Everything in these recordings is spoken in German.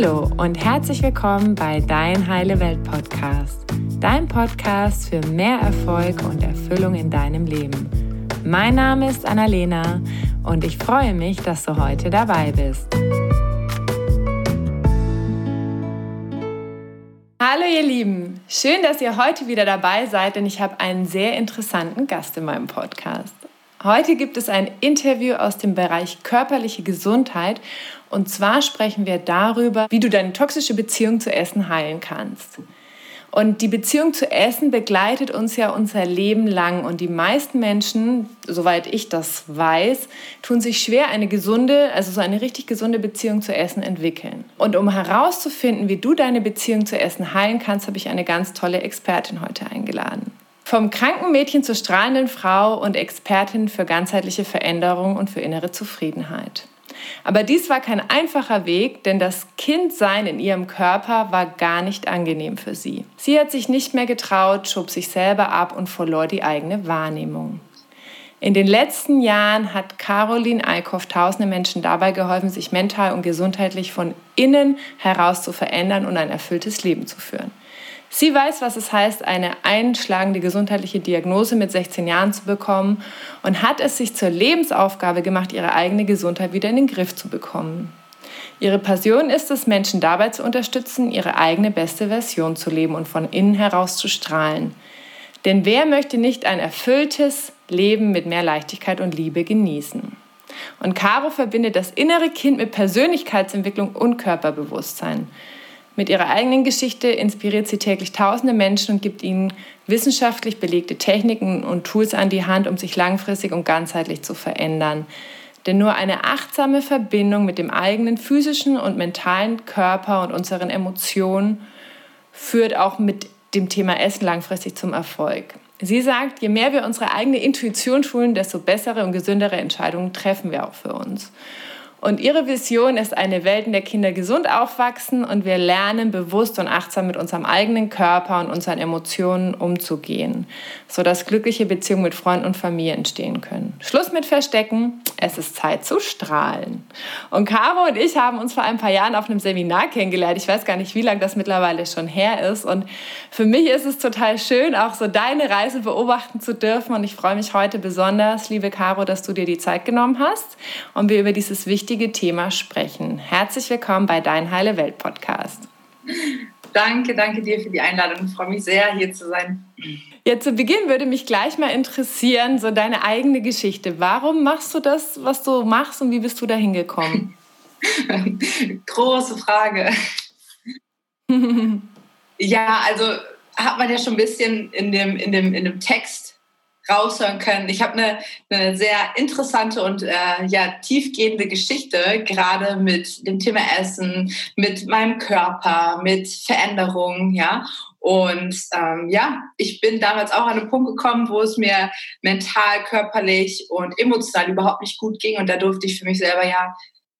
Hallo und herzlich willkommen bei Dein Heile Welt Podcast, dein Podcast für mehr Erfolg und Erfüllung in deinem Leben. Mein Name ist Annalena und ich freue mich, dass du heute dabei bist. Hallo ihr Lieben, schön, dass ihr heute wieder dabei seid, denn ich habe einen sehr interessanten Gast in meinem Podcast. Heute gibt es ein Interview aus dem Bereich körperliche Gesundheit und zwar sprechen wir darüber, wie du deine toxische Beziehung zu Essen heilen kannst. Und die Beziehung zu Essen begleitet uns ja unser Leben lang. Und die meisten Menschen, soweit ich das weiß, tun sich schwer, eine gesunde, also so eine richtig gesunde Beziehung zu Essen entwickeln. Und um herauszufinden, wie du deine Beziehung zu Essen heilen kannst, habe ich eine ganz tolle Expertin heute eingeladen. Vom kranken Mädchen zur strahlenden Frau und Expertin für ganzheitliche Veränderung und für innere Zufriedenheit. Aber dies war kein einfacher Weg, denn das Kindsein in ihrem Körper war gar nicht angenehm für sie. Sie hat sich nicht mehr getraut, schob sich selber ab und verlor die eigene Wahrnehmung. In den letzten Jahren hat Caroline Eickhoff tausende Menschen dabei geholfen, sich mental und gesundheitlich von innen heraus zu verändern und ein erfülltes Leben zu führen. Sie weiß, was es heißt, eine einschlagende gesundheitliche Diagnose mit 16 Jahren zu bekommen und hat es sich zur Lebensaufgabe gemacht, ihre eigene Gesundheit wieder in den Griff zu bekommen. Ihre Passion ist es, Menschen dabei zu unterstützen, ihre eigene beste Version zu leben und von innen heraus zu strahlen. Denn wer möchte nicht ein erfülltes Leben mit mehr Leichtigkeit und Liebe genießen? Und Caro verbindet das innere Kind mit Persönlichkeitsentwicklung und Körperbewusstsein. Mit ihrer eigenen Geschichte inspiriert sie täglich tausende Menschen und gibt ihnen wissenschaftlich belegte Techniken und Tools an die Hand, um sich langfristig und ganzheitlich zu verändern. Denn nur eine achtsame Verbindung mit dem eigenen physischen und mentalen Körper und unseren Emotionen führt auch mit dem Thema Essen langfristig zum Erfolg. Sie sagt, je mehr wir unsere eigene Intuition schulen, desto bessere und gesündere Entscheidungen treffen wir auch für uns. Und ihre Vision ist eine Welt, in der Kinder gesund aufwachsen und wir lernen, bewusst und achtsam mit unserem eigenen Körper und unseren Emotionen umzugehen, sodass glückliche Beziehungen mit Freunden und Familie entstehen können. Schluss mit Verstecken, es ist Zeit zu strahlen. Und Caro und ich haben uns vor ein paar Jahren auf einem Seminar kennengelernt. Ich weiß gar nicht, wie lange das mittlerweile schon her ist. Und für mich ist es total schön, auch so deine Reise beobachten zu dürfen. Und ich freue mich heute besonders, liebe Caro, dass du dir die Zeit genommen hast und wir über dieses wichtige wichtige Thema sprechen. Herzlich willkommen bei Dein Heile Welt Podcast. Danke, danke dir für die Einladung. Ich freue mich sehr, hier zu sein. Ja, zu Beginn würde mich gleich mal interessieren, so deine eigene Geschichte. Warum machst du das, was du machst und wie bist du da hingekommen? Große Frage. ja, also hat man ja schon ein bisschen in dem, in dem, in dem Text raushören können. Ich habe eine, eine sehr interessante und äh, ja tiefgehende Geschichte, gerade mit dem Thema Essen, mit meinem Körper, mit Veränderungen, ja. Und ähm, ja, ich bin damals auch an einen Punkt gekommen, wo es mir mental, körperlich und emotional überhaupt nicht gut ging. Und da durfte ich für mich selber ja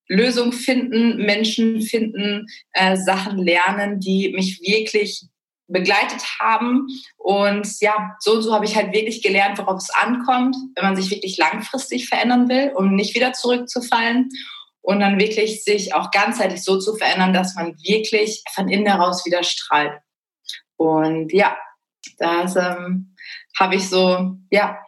Lösungen finden, Menschen finden, äh, Sachen lernen, die mich wirklich begleitet haben. Und ja, so und so habe ich halt wirklich gelernt, worauf es ankommt, wenn man sich wirklich langfristig verändern will, um nicht wieder zurückzufallen. Und dann wirklich sich auch ganzheitlich so zu verändern, dass man wirklich von innen heraus wieder strahlt. Und ja, das ähm, habe ich so, ja,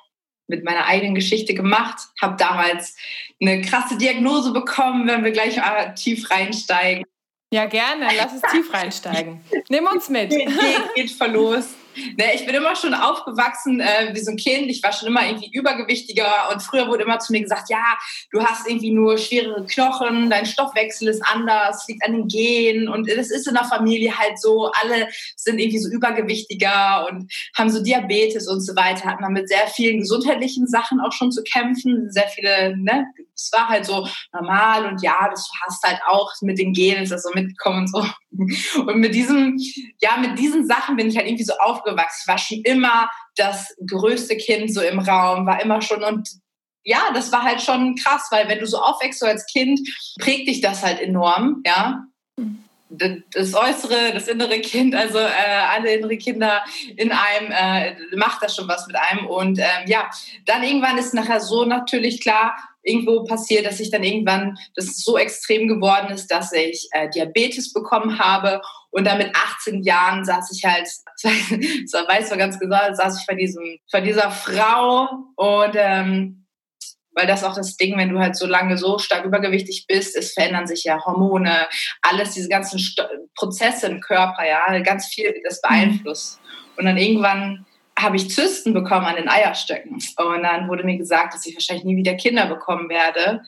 mit meiner eigenen Geschichte gemacht, habe damals eine krasse Diagnose bekommen, wenn wir gleich mal tief reinsteigen. Ja, gerne. Lass uns tief reinsteigen. Nimm uns mit. Geht, geht verlost. Ne, ich bin immer schon aufgewachsen äh, wie so ein Kind. Ich war schon immer irgendwie übergewichtiger und früher wurde immer zu mir gesagt, ja, du hast irgendwie nur schwerere Knochen, dein Stoffwechsel ist anders, liegt an den Genen und das ist in der Familie halt so. Alle sind irgendwie so übergewichtiger und haben so Diabetes und so weiter. Hat man mit sehr vielen gesundheitlichen Sachen auch schon zu kämpfen. Sehr viele, ne, es war halt so normal und ja, das hast halt auch mit den Genen, ist das so mitgekommen und so. Und mit diesem, ja, mit diesen Sachen bin ich halt irgendwie so aufgewachsen. Ich war schon immer das größte Kind so im Raum, war immer schon und ja, das war halt schon krass, weil wenn du so aufwächst so als Kind, prägt dich das halt enorm, ja. Das äußere, das innere Kind, also äh, alle innere Kinder in einem, äh, macht das schon was mit einem. Und ähm, ja, dann irgendwann ist nachher so natürlich klar, irgendwo passiert, dass ich dann irgendwann, das so extrem geworden ist, dass ich äh, Diabetes bekommen habe. Und dann mit 18 Jahren saß ich halt, so weiß man ganz genau, saß ich vor, diesem, vor dieser Frau und ähm, weil das auch das Ding, wenn du halt so lange so stark übergewichtig bist, es verändern sich ja Hormone, alles, diese ganzen Sto Prozesse im Körper, ja, ganz viel das mhm. beeinflusst. Und dann irgendwann habe ich Zysten bekommen an den Eierstöcken. Und dann wurde mir gesagt, dass ich wahrscheinlich nie wieder Kinder bekommen werde.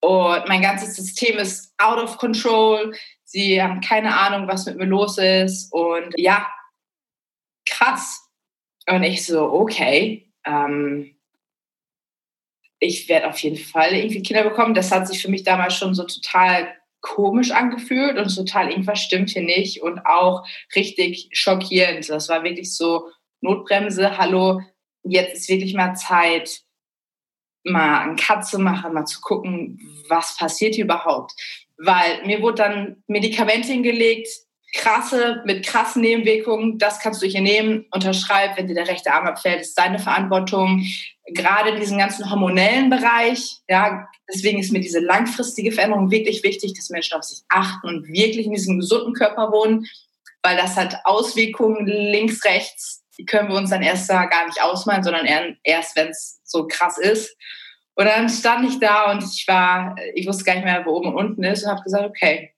Und mein ganzes System ist out of control. Sie haben keine Ahnung, was mit mir los ist. Und ja, krass. Und ich so, okay, ähm, ich werde auf jeden Fall irgendwie Kinder bekommen. Das hat sich für mich damals schon so total komisch angefühlt und total irgendwas stimmt hier nicht und auch richtig schockierend. Das war wirklich so Notbremse, hallo, jetzt ist wirklich mal Zeit, mal einen Cut zu machen, mal zu gucken, was passiert hier überhaupt. Weil mir wurde dann Medikamente hingelegt, krasse, mit krassen Nebenwirkungen, das kannst du hier nehmen, unterschreib, wenn dir der rechte Arm abfällt, ist deine Verantwortung. Gerade in diesem ganzen hormonellen Bereich, ja, deswegen ist mir diese langfristige Veränderung wirklich wichtig, dass Menschen auf sich achten und wirklich in diesem gesunden Körper wohnen, weil das hat Auswirkungen links, rechts, die können wir uns dann erst da gar nicht ausmalen, sondern erst, wenn es so krass ist. Und dann stand ich da und ich war, ich wusste gar nicht mehr, wo oben und unten ist und habe gesagt, okay,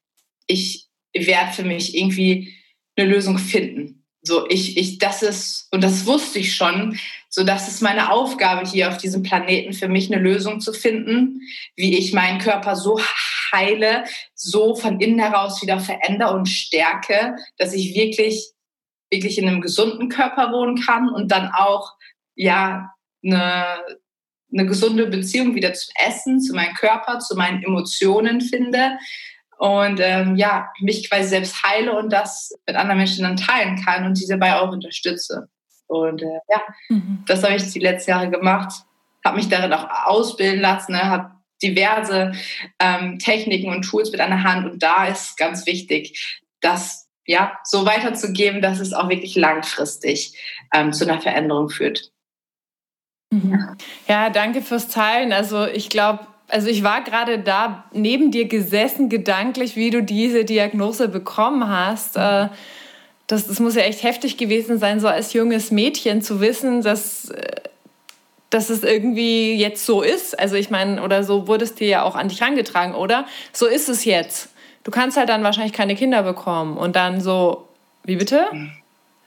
ich werde für mich irgendwie eine Lösung finden. So, ich, ich, das ist, und das wusste ich schon, so das ist meine Aufgabe hier auf diesem Planeten, für mich eine Lösung zu finden, wie ich meinen Körper so heile, so von innen heraus wieder verändere und stärke, dass ich wirklich, wirklich in einem gesunden Körper wohnen kann und dann auch, ja, eine, eine gesunde Beziehung wieder zum Essen, zu meinem Körper, zu meinen Emotionen finde, und ähm, ja, mich quasi selbst heile und das mit anderen Menschen dann teilen kann und sie dabei auch unterstütze. Und äh, ja, mhm. das habe ich die letzten Jahre gemacht, habe mich darin auch ausbilden lassen, ne, habe diverse ähm, Techniken und Tools mit an der Hand und da ist ganz wichtig, das ja so weiterzugeben, dass es auch wirklich langfristig ähm, zu einer Veränderung führt. Mhm. Ja, danke fürs Teilen. Also ich glaube, also ich war gerade da neben dir gesessen, gedanklich, wie du diese Diagnose bekommen hast. Mhm. Das, das muss ja echt heftig gewesen sein, so als junges Mädchen zu wissen, dass, äh, dass es irgendwie jetzt so ist. Also ich meine, oder so wurde es dir ja auch an dich herangetragen, oder? So ist es jetzt. Du kannst halt dann wahrscheinlich keine Kinder bekommen. Und dann so, wie bitte? Mhm.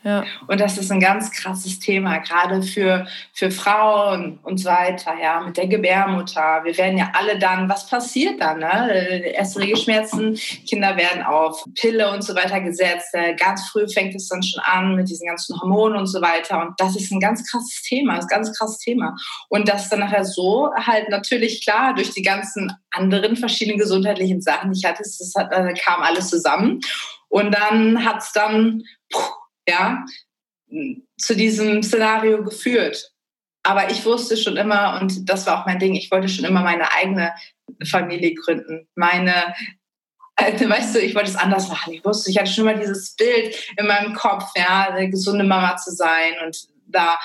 Ja. Und das ist ein ganz krasses Thema, gerade für, für Frauen und so weiter, ja, mit der Gebärmutter. Wir werden ja alle dann, was passiert dann? Ne? Erste Regelschmerzen, Kinder werden auf Pille und so weiter gesetzt. Ganz früh fängt es dann schon an mit diesen ganzen Hormonen und so weiter. Und das ist ein ganz krasses Thema, ein ganz krasses Thema. Und das dann nachher so halt natürlich klar durch die ganzen anderen verschiedenen gesundheitlichen Sachen, die ich hatte, das hat, äh, kam alles zusammen. Und dann hat es dann, puh, ja, zu diesem Szenario geführt. Aber ich wusste schon immer, und das war auch mein Ding, ich wollte schon immer meine eigene Familie gründen. Meine, äh, weißt du, ich wollte es anders machen. Ich wusste, ich hatte schon immer dieses Bild in meinem Kopf, ja, eine gesunde Mama zu sein. Und da,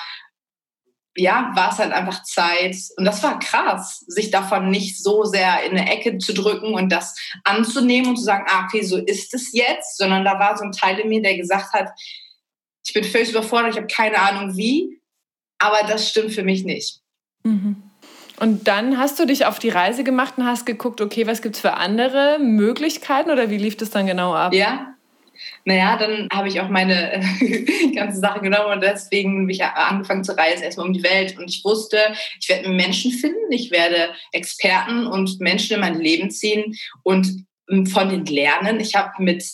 ja, war es halt einfach Zeit. Und das war krass, sich davon nicht so sehr in eine Ecke zu drücken und das anzunehmen und zu sagen, ah, okay, so ist es jetzt, sondern da war so ein Teil in mir, der gesagt hat, ich bin völlig überfordert, ich habe keine Ahnung wie, aber das stimmt für mich nicht. Mhm. Und dann hast du dich auf die Reise gemacht und hast geguckt, okay, was gibt es für andere Möglichkeiten oder wie lief das dann genau ab? Ja, naja, dann habe ich auch meine ganze Sache genommen und deswegen habe ich angefangen zu reisen, erstmal um die Welt. Und ich wusste, ich werde Menschen finden, ich werde Experten und Menschen in mein Leben ziehen und von den lernen. Ich habe mit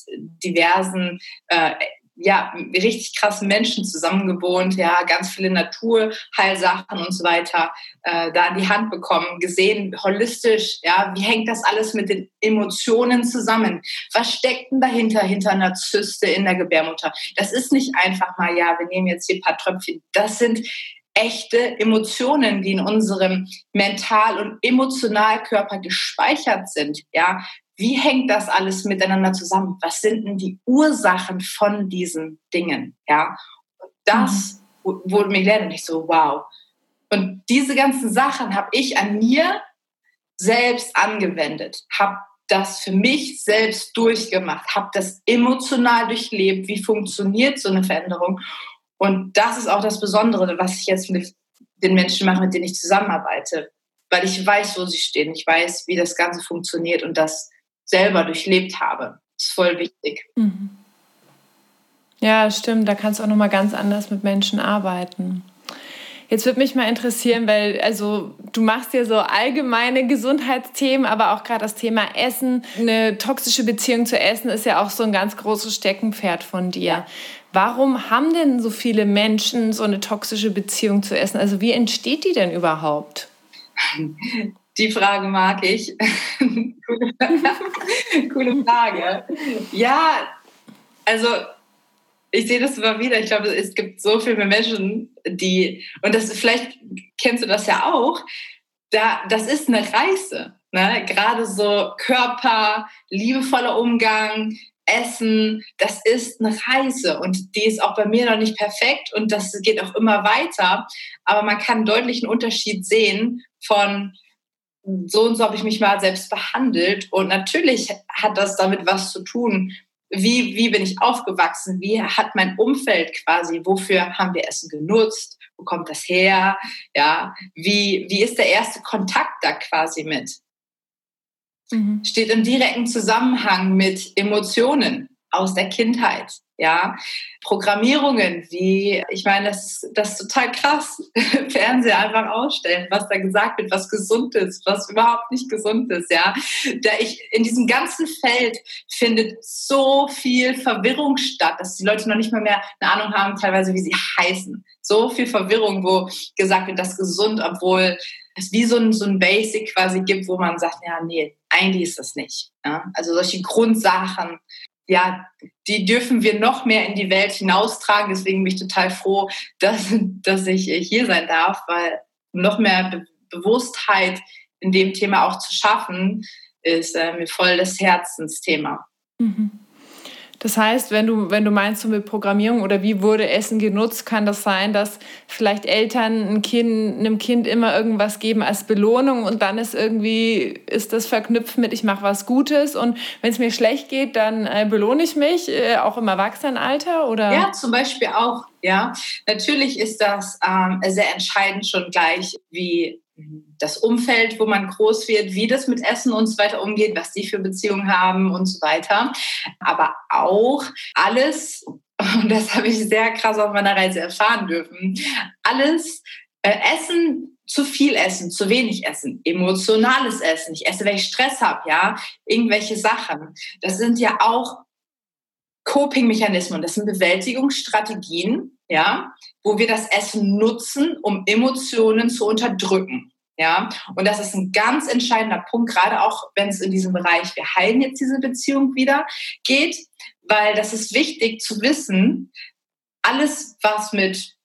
diversen äh, ja, richtig krassen Menschen zusammengewohnt, ja, ganz viele Naturheilsachen und so weiter äh, da in die Hand bekommen, gesehen, holistisch, ja, wie hängt das alles mit den Emotionen zusammen? Was steckt denn dahinter, hinter einer Zyste in der Gebärmutter? Das ist nicht einfach mal, ja, wir nehmen jetzt hier ein paar Tröpfchen. Das sind echte Emotionen, die in unserem Mental- und Emotionalkörper gespeichert sind. Ja, wie hängt das alles miteinander zusammen? Was sind denn die Ursachen von diesen Dingen? Ja, und das mhm. wurde mir gelernt und ich so, wow. Und diese ganzen Sachen habe ich an mir selbst angewendet, habe das für mich selbst durchgemacht, habe das emotional durchlebt, wie funktioniert so eine Veränderung. Und das ist auch das Besondere, was ich jetzt mit den Menschen mache, mit denen ich zusammenarbeite. Weil ich weiß, wo sie stehen, ich weiß, wie das Ganze funktioniert und das selber durchlebt habe. Das ist voll wichtig. Mhm. Ja, stimmt. Da kannst du auch nochmal ganz anders mit Menschen arbeiten. Jetzt würde mich mal interessieren, weil also du machst ja so allgemeine Gesundheitsthemen, aber auch gerade das Thema Essen. Eine toxische Beziehung zu Essen ist ja auch so ein ganz großes Steckenpferd von dir. Warum haben denn so viele Menschen so eine toxische Beziehung zu Essen? Also wie entsteht die denn überhaupt? Die Frage mag ich. Coole Frage. Ja, also ich sehe das immer wieder. Ich glaube, es gibt so viele Menschen, die, und das vielleicht kennst du das ja auch, da, das ist eine Reise. Ne? Gerade so Körper, liebevoller Umgang, Essen, das ist eine Reise und die ist auch bei mir noch nicht perfekt und das geht auch immer weiter. Aber man kann einen deutlichen Unterschied sehen von so und so habe ich mich mal selbst behandelt. Und natürlich hat das damit was zu tun, wie, wie bin ich aufgewachsen, wie hat mein Umfeld quasi, wofür haben wir Essen genutzt, wo kommt das her, ja, wie, wie ist der erste Kontakt da quasi mit? Mhm. Steht im direkten Zusammenhang mit Emotionen aus der Kindheit ja, Programmierungen, wie, ich meine, das, das ist total krass, Fernseher einfach ausstellen, was da gesagt wird, was gesund ist, was überhaupt nicht gesund ist, ja. Da ich, in diesem ganzen Feld findet so viel Verwirrung statt, dass die Leute noch nicht mal mehr eine Ahnung haben, teilweise, wie sie heißen. So viel Verwirrung, wo gesagt wird, das ist gesund, obwohl es wie so ein, so ein Basic quasi gibt, wo man sagt, ja, nee, eigentlich ist das nicht. Ja? Also solche Grundsachen, ja, die dürfen wir noch mehr in die Welt hinaustragen. Deswegen bin ich total froh, dass, dass ich hier sein darf, weil noch mehr Be Bewusstheit in dem Thema auch zu schaffen, ist äh, mir voll das Herzensthema. Mhm. Das heißt, wenn du, wenn du meinst, so mit Programmierung oder wie wurde Essen genutzt, kann das sein, dass vielleicht Eltern ein kind, einem Kind immer irgendwas geben als Belohnung und dann ist irgendwie, ist das verknüpft mit, ich mache was Gutes und wenn es mir schlecht geht, dann äh, belohne ich mich, äh, auch im Erwachsenenalter? Oder? Ja, zum Beispiel auch. Ja, natürlich ist das ähm, sehr entscheidend schon gleich, wie das Umfeld, wo man groß wird, wie das mit Essen und so weiter umgeht, was die für Beziehungen haben und so weiter. Aber auch alles, und das habe ich sehr krass auf meiner Reise erfahren dürfen, alles äh, Essen, zu viel essen, zu wenig essen, emotionales Essen, ich esse, wenn ich Stress habe, ja, irgendwelche Sachen. Das sind ja auch Coping-Mechanismen, das sind Bewältigungsstrategien, ja, wo wir das Essen nutzen, um Emotionen zu unterdrücken. Ja, und das ist ein ganz entscheidender Punkt, gerade auch wenn es in diesem Bereich, wir heilen jetzt diese Beziehung wieder, geht, weil das ist wichtig zu wissen, alles, was mit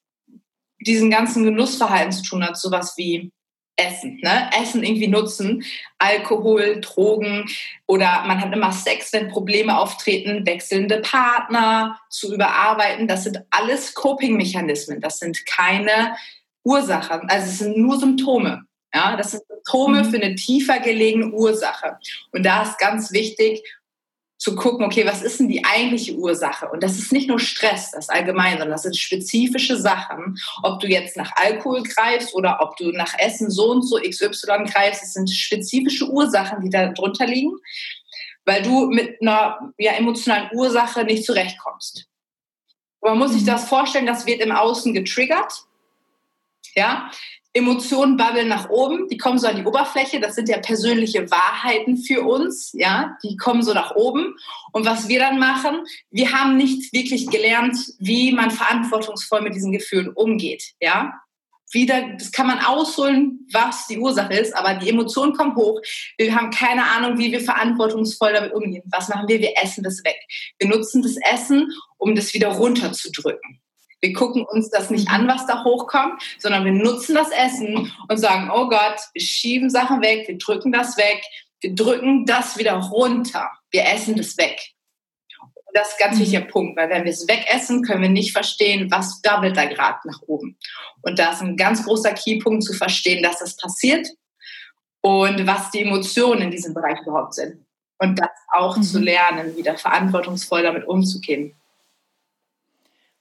diesem ganzen Genussverhalten zu tun hat, sowas wie Essen, ne? Essen irgendwie nutzen, Alkohol, Drogen oder man hat immer Sex, wenn Probleme auftreten, wechselnde Partner zu überarbeiten. Das sind alles Coping-Mechanismen. Das sind keine Ursachen, also es sind nur Symptome. Ja, das sind Symptome mhm. für eine tiefer gelegene Ursache. Und da ist ganz wichtig zu gucken, okay, was ist denn die eigentliche Ursache? Und das ist nicht nur Stress, das allgemein, sondern das sind spezifische Sachen. Ob du jetzt nach Alkohol greifst oder ob du nach Essen so und so XY greifst, das sind spezifische Ursachen, die da drunter liegen, weil du mit einer ja, emotionalen Ursache nicht zurechtkommst. Man muss sich mhm. das vorstellen, das wird im Außen getriggert. Ja, Emotionen babbeln nach oben, die kommen so an die Oberfläche, das sind ja persönliche Wahrheiten für uns, ja, die kommen so nach oben. Und was wir dann machen, wir haben nicht wirklich gelernt, wie man verantwortungsvoll mit diesen Gefühlen umgeht, ja. Wieder, das kann man ausholen, was die Ursache ist, aber die Emotionen kommen hoch. Wir haben keine Ahnung, wie wir verantwortungsvoll damit umgehen. Was machen wir? Wir essen das weg. Wir nutzen das Essen, um das wieder runterzudrücken. Wir gucken uns das nicht an, was da hochkommt, sondern wir nutzen das Essen und sagen, oh Gott, wir schieben Sachen weg, wir drücken das weg, wir drücken das wieder runter. Wir essen das weg. Und das ist ein ganz mhm. wichtiger Punkt, weil wenn wir es wegessen, können wir nicht verstehen, was dabbelt da gerade nach oben. Und da ist ein ganz großer Keypunkt zu verstehen, dass das passiert und was die Emotionen in diesem Bereich überhaupt sind. Und das auch mhm. zu lernen, wieder verantwortungsvoll damit umzugehen.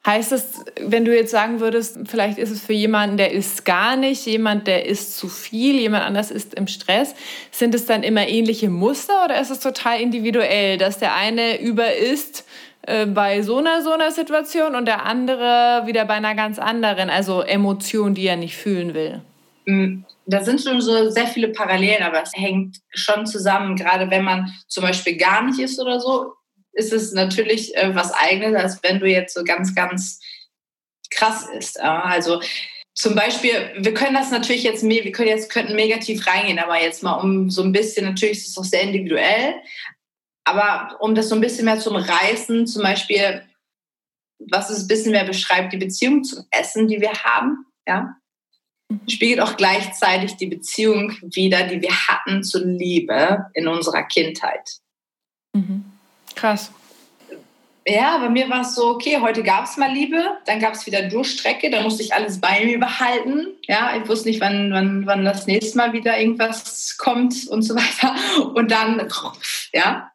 Heißt das, wenn du jetzt sagen würdest, vielleicht ist es für jemanden, der isst gar nicht, jemand, der isst zu viel, jemand anders isst im Stress, sind es dann immer ähnliche Muster oder ist es total individuell, dass der eine über isst äh, bei so einer, so einer Situation und der andere wieder bei einer ganz anderen, also Emotion, die er nicht fühlen will? Mm, da sind schon so sehr viele Parallelen, aber es hängt schon zusammen, gerade wenn man zum Beispiel gar nicht isst oder so, ist es natürlich äh, was eigenes, als wenn du jetzt so ganz, ganz krass ist. Also zum Beispiel, wir können das natürlich jetzt, wir können jetzt könnten negativ reingehen, aber jetzt mal um so ein bisschen, natürlich ist es auch sehr individuell, aber um das so ein bisschen mehr zu umreißen, zum Beispiel, was es ein bisschen mehr beschreibt, die Beziehung zum Essen, die wir haben, ja, mhm. spiegelt auch gleichzeitig die Beziehung wieder, die wir hatten zur Liebe in unserer Kindheit. Mhm. Krass. Ja, bei mir war es so, okay, heute gab es mal Liebe, dann gab es wieder Durchstrecke, dann musste ich alles bei mir behalten. Ja, ich wusste nicht, wann, wann, wann das nächste Mal wieder irgendwas kommt und so weiter. Und dann, ja.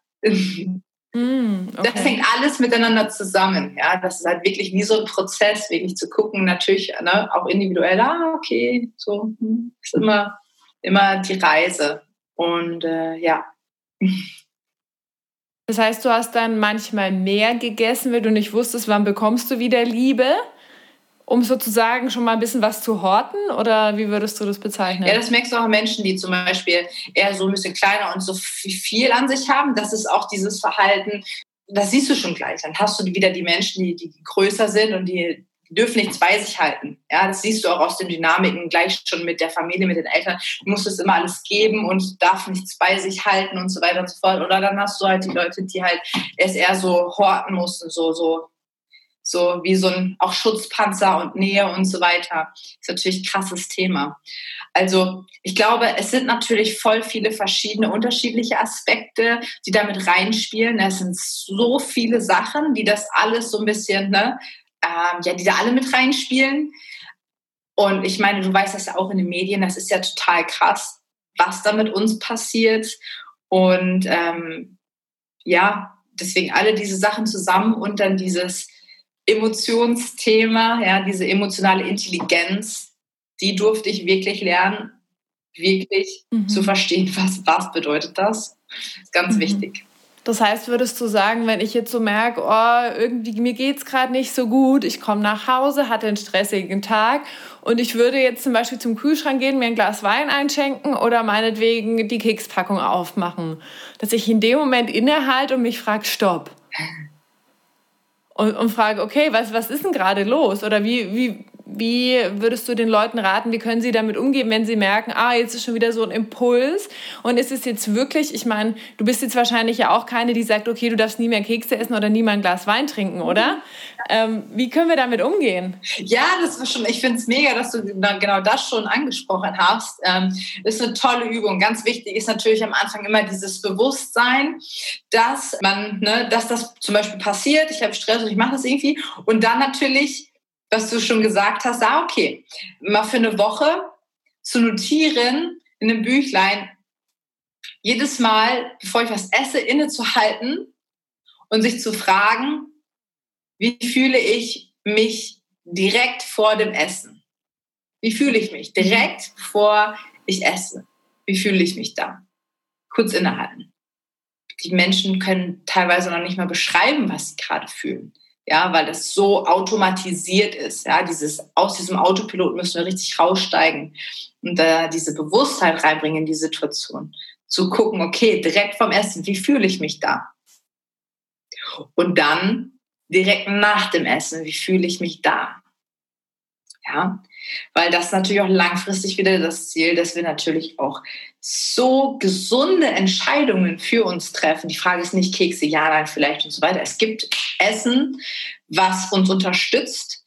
Mm, okay. Das hängt alles miteinander zusammen. Ja, das ist halt wirklich wie so ein Prozess, wirklich zu gucken, natürlich ne, auch individuell, ah, okay, so hm, ist immer, immer die Reise. Und äh, ja. Das heißt, du hast dann manchmal mehr gegessen, wenn du nicht wusstest, wann bekommst du wieder Liebe, um sozusagen schon mal ein bisschen was zu horten? Oder wie würdest du das bezeichnen? Ja, das merkst du auch an Menschen, die zum Beispiel eher so ein bisschen kleiner und so viel an sich haben. Das ist auch dieses Verhalten, das siehst du schon gleich. Dann hast du wieder die Menschen, die, die größer sind und die die dürfen nichts bei sich halten. Ja, das siehst du auch aus den Dynamiken gleich schon mit der Familie, mit den Eltern. Du musst es immer alles geben und darf nichts bei sich halten und so weiter und so fort. Oder dann hast du halt die Leute, die halt es eher so horten mussten, so, so, so wie so ein auch Schutzpanzer und Nähe und so weiter. Ist natürlich ein krasses Thema. Also ich glaube, es sind natürlich voll viele verschiedene unterschiedliche Aspekte, die damit reinspielen. Es sind so viele Sachen, die das alles so ein bisschen ne, ähm, ja, die da alle mit reinspielen. Und ich meine, du weißt das ja auch in den Medien, das ist ja total krass, was da mit uns passiert. Und ähm, ja, deswegen alle diese Sachen zusammen und dann dieses Emotionsthema, ja, diese emotionale Intelligenz, die durfte ich wirklich lernen, wirklich mhm. zu verstehen, was, was bedeutet das. das ist ganz mhm. wichtig. Das heißt, würdest du sagen, wenn ich jetzt so merke, oh, irgendwie mir geht es gerade nicht so gut, ich komme nach Hause, hatte einen stressigen Tag und ich würde jetzt zum Beispiel zum Kühlschrank gehen, mir ein Glas Wein einschenken oder meinetwegen die Kekspackung aufmachen, dass ich in dem Moment innehalte und mich frage, stopp. Und, und frage, okay, was, was ist denn gerade los? Oder wie, wie, wie würdest du den Leuten raten, wie können sie damit umgehen, wenn sie merken, ah, jetzt ist schon wieder so ein Impuls und ist es jetzt wirklich, ich meine, du bist jetzt wahrscheinlich ja auch keine, die sagt, okay, du darfst nie mehr Kekse essen oder nie mal ein Glas Wein trinken, oder? Ähm, wie können wir damit umgehen? Ja, das ist schon, ich finde es mega, dass du genau das schon angesprochen hast. Ähm, ist eine tolle Übung. Ganz wichtig ist natürlich am Anfang immer dieses Bewusstsein, dass man, ne, dass das zum Beispiel passiert, ich habe Stress und ich mache das irgendwie und dann natürlich was du schon gesagt hast, ah, okay, mal für eine Woche zu notieren in einem Büchlein, jedes Mal, bevor ich was esse, innezuhalten und sich zu fragen, wie fühle ich mich direkt vor dem Essen? Wie fühle ich mich direkt bevor ich esse? Wie fühle ich mich da? Kurz innehalten. Die Menschen können teilweise noch nicht mal beschreiben, was sie gerade fühlen ja, weil das so automatisiert ist. Ja, dieses, aus diesem Autopilot müssen wir richtig raussteigen und da diese Bewusstheit reinbringen in die Situation. Zu gucken, okay, direkt vom Essen, wie fühle ich mich da? Und dann direkt nach dem Essen, wie fühle ich mich da? Ja, weil das natürlich auch langfristig wieder das Ziel, dass wir natürlich auch so gesunde Entscheidungen für uns treffen. Die Frage ist nicht Kekse, ja, nein, vielleicht und so weiter. Es gibt Essen, was uns unterstützt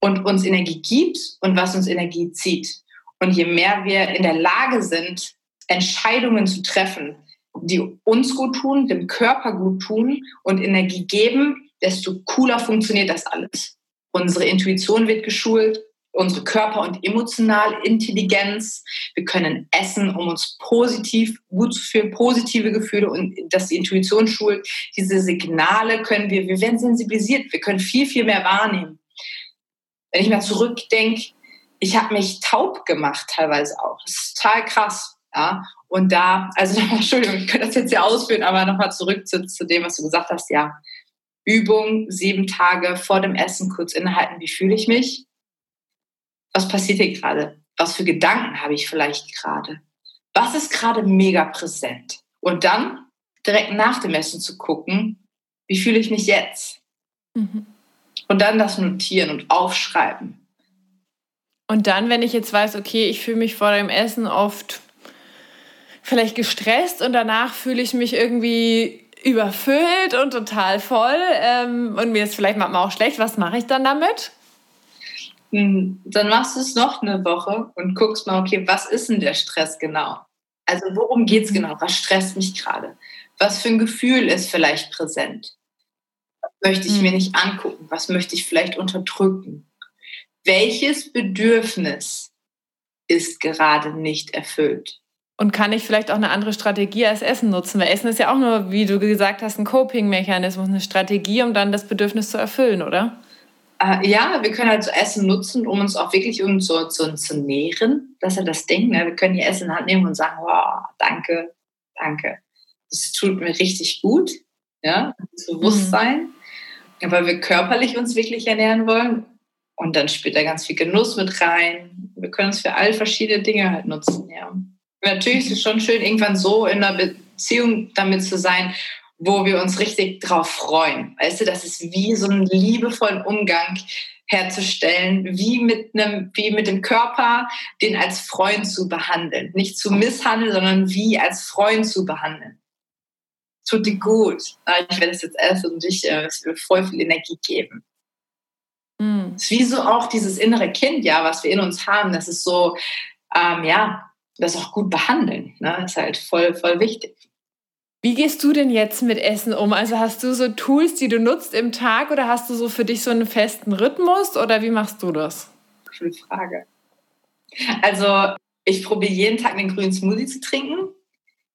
und uns Energie gibt und was uns Energie zieht. Und je mehr wir in der Lage sind, Entscheidungen zu treffen, die uns gut tun, dem Körper gut tun und Energie geben, desto cooler funktioniert das alles. Unsere Intuition wird geschult, unsere Körper- und emotionale Intelligenz. Wir können essen, um uns positiv gut zu fühlen, positive Gefühle und dass die Intuition schult. Diese Signale können wir, wir werden sensibilisiert, wir können viel, viel mehr wahrnehmen. Wenn ich mal zurückdenke, ich habe mich taub gemacht teilweise auch. Das ist total krass. Ja, und da, also Entschuldigung, ich könnte das jetzt ja ausführen, aber nochmal zurück zu, zu dem, was du gesagt hast. Ja, Übung, sieben Tage vor dem Essen kurz innehalten. Wie fühle ich mich? Was passiert hier gerade? Was für Gedanken habe ich vielleicht gerade? Was ist gerade mega präsent? Und dann direkt nach dem Essen zu gucken, wie fühle ich mich jetzt? Mhm. Und dann das notieren und aufschreiben. Und dann, wenn ich jetzt weiß, okay, ich fühle mich vor dem Essen oft vielleicht gestresst und danach fühle ich mich irgendwie überfüllt und total voll ähm, und mir ist vielleicht manchmal auch schlecht, was mache ich dann damit? Hm, dann machst du es noch eine Woche und guckst mal, okay, was ist denn der Stress genau? Also worum geht es genau? Was stresst mich gerade? Was für ein Gefühl ist vielleicht präsent? Was möchte ich mir hm. nicht angucken? Was möchte ich vielleicht unterdrücken? Welches Bedürfnis ist gerade nicht erfüllt? Und kann ich vielleicht auch eine andere Strategie als Essen nutzen? Weil Essen ist ja auch nur, wie du gesagt hast, ein Coping-Mechanismus, eine Strategie, um dann das Bedürfnis zu erfüllen, oder? Äh, ja, wir können halt so Essen nutzen, um uns auch wirklich um so, so zu nähren. Das ist ja das Ding. Ne? Wir können hier Essen in Hand nehmen und sagen, wow, danke, danke. Das tut mir richtig gut. Ja, das Bewusstsein. Mhm. Weil wir körperlich uns wirklich ernähren wollen. Und dann spielt da ganz viel Genuss mit rein. Wir können es für all verschiedene Dinge halt nutzen, ja. Natürlich ist es schon schön, irgendwann so in einer Beziehung damit zu sein, wo wir uns richtig drauf freuen. Weißt du, das ist wie so einen liebevollen Umgang herzustellen, wie mit einem, wie mit dem Körper, den als Freund zu behandeln. Nicht zu misshandeln, sondern wie als Freund zu behandeln. Tut dir gut. Ich werde es jetzt essen und dich äh, es wird voll viel Energie geben. Mm. Es ist wie so auch dieses innere Kind, ja, was wir in uns haben. Das ist so, ähm, ja, das auch gut behandeln. Ne? Das ist halt voll, voll wichtig. Wie gehst du denn jetzt mit Essen um? Also hast du so Tools, die du nutzt im Tag oder hast du so für dich so einen festen Rhythmus oder wie machst du das? Schöne Frage. Also ich probiere jeden Tag einen grünen Smoothie zu trinken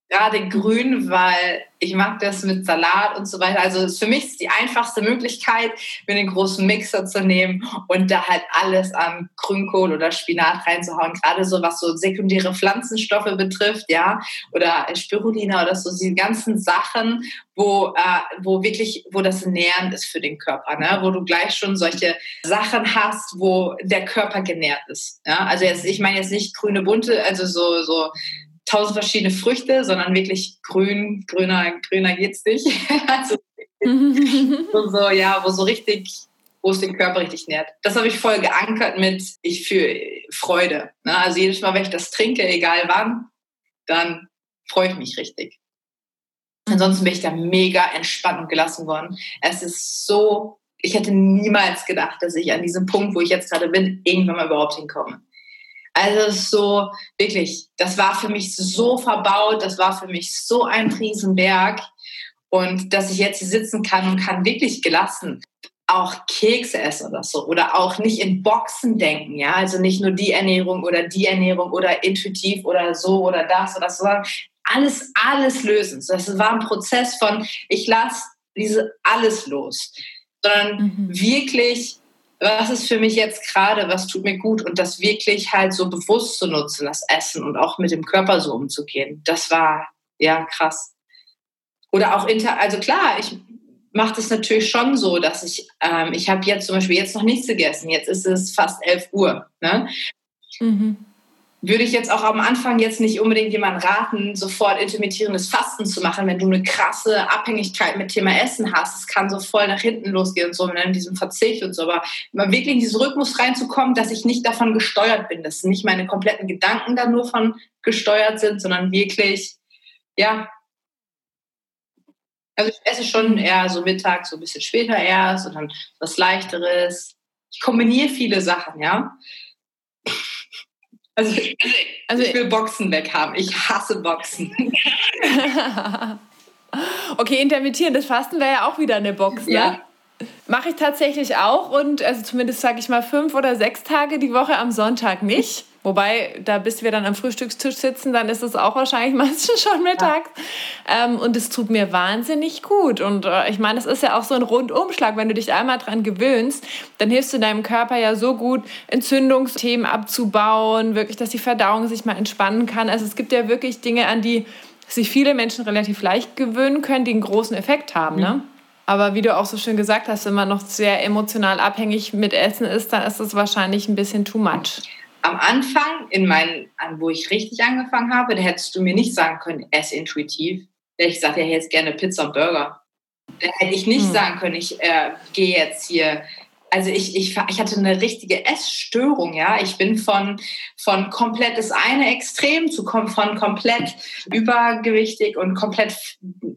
gerade grün, weil ich mag das mit Salat und so weiter. Also für mich ist die einfachste Möglichkeit, mir den großen Mixer zu nehmen und da halt alles an Grünkohl oder Spinat reinzuhauen. Gerade so was so sekundäre Pflanzenstoffe betrifft, ja, oder Spirulina oder so, die ganzen Sachen, wo, äh, wo wirklich, wo das nährend ist für den Körper, ne? wo du gleich schon solche Sachen hast, wo der Körper genährt ist. Ja? Also jetzt, ich meine jetzt nicht grüne bunte, also so, so tausend verschiedene Früchte, sondern wirklich grün, grüner, grüner geht's nicht. also so, ja, wo so richtig, wo es den Körper richtig nährt. Das habe ich voll geankert mit, ich fühle Freude. Ne? Also jedes Mal, wenn ich das trinke, egal wann, dann freue ich mich richtig. Ansonsten bin ich da mega entspannt und gelassen worden. Es ist so, ich hätte niemals gedacht, dass ich an diesem Punkt, wo ich jetzt gerade bin, irgendwann mal überhaupt hinkomme. Also so, wirklich, das war für mich so verbaut, das war für mich so ein Riesenberg. Und dass ich jetzt hier sitzen kann und kann wirklich gelassen auch Kekse essen oder so oder auch nicht in Boxen denken, ja, also nicht nur die Ernährung oder die Ernährung oder intuitiv oder so oder das oder so, sondern alles, alles lösen. Das war ein Prozess von, ich lasse diese alles los, sondern mhm. wirklich was ist für mich jetzt gerade, was tut mir gut und das wirklich halt so bewusst zu nutzen, das Essen und auch mit dem Körper so umzugehen. Das war ja krass. Oder auch inter, also klar, ich mache das natürlich schon so, dass ich, ähm, ich habe jetzt zum Beispiel jetzt noch nichts gegessen. Jetzt ist es fast 11 Uhr. Ne? Mhm würde ich jetzt auch am Anfang jetzt nicht unbedingt jemandem raten, sofort intermittierendes Fasten zu machen, wenn du eine krasse Abhängigkeit mit Thema Essen hast. Es kann so voll nach hinten losgehen und so, in diesem Verzicht und so. Aber wirklich in diesen Rhythmus reinzukommen, dass ich nicht davon gesteuert bin, dass nicht meine kompletten Gedanken da nur von gesteuert sind, sondern wirklich, ja. Also ich esse schon eher so mittags, so ein bisschen später erst und dann was Leichteres. Ich kombiniere viele Sachen, ja Also, also ich will Boxen weghaben. Ich hasse Boxen. okay, intermittierendes Fasten wäre ja auch wieder eine Box, ne? Ja. Mache ich tatsächlich auch und also zumindest sage ich mal fünf oder sechs Tage die Woche am Sonntag nicht. Wobei, da bis wir dann am Frühstückstisch sitzen, dann ist es auch wahrscheinlich meistens schon mittags. Ja. Ähm, und es tut mir wahnsinnig gut. Und äh, ich meine, es ist ja auch so ein Rundumschlag. Wenn du dich einmal dran gewöhnst, dann hilfst du deinem Körper ja so gut, Entzündungsthemen abzubauen, wirklich, dass die Verdauung sich mal entspannen kann. Also es gibt ja wirklich Dinge, an die sich viele Menschen relativ leicht gewöhnen können, die einen großen Effekt haben. Ne? Mhm. Ne? Aber wie du auch so schön gesagt hast, wenn man noch sehr emotional abhängig mit Essen ist, dann ist es wahrscheinlich ein bisschen too much am Anfang, in meinen, wo ich richtig angefangen habe, da hättest du mir nicht sagen können, ess intuitiv. Da ich gesagt, ja, jetzt gerne Pizza und Burger. Da hätte ich nicht hm. sagen können, ich äh, gehe jetzt hier. Also ich, ich, ich hatte eine richtige Essstörung, ja. Ich bin von, von komplett das eine Extrem zu von komplett übergewichtig und komplett,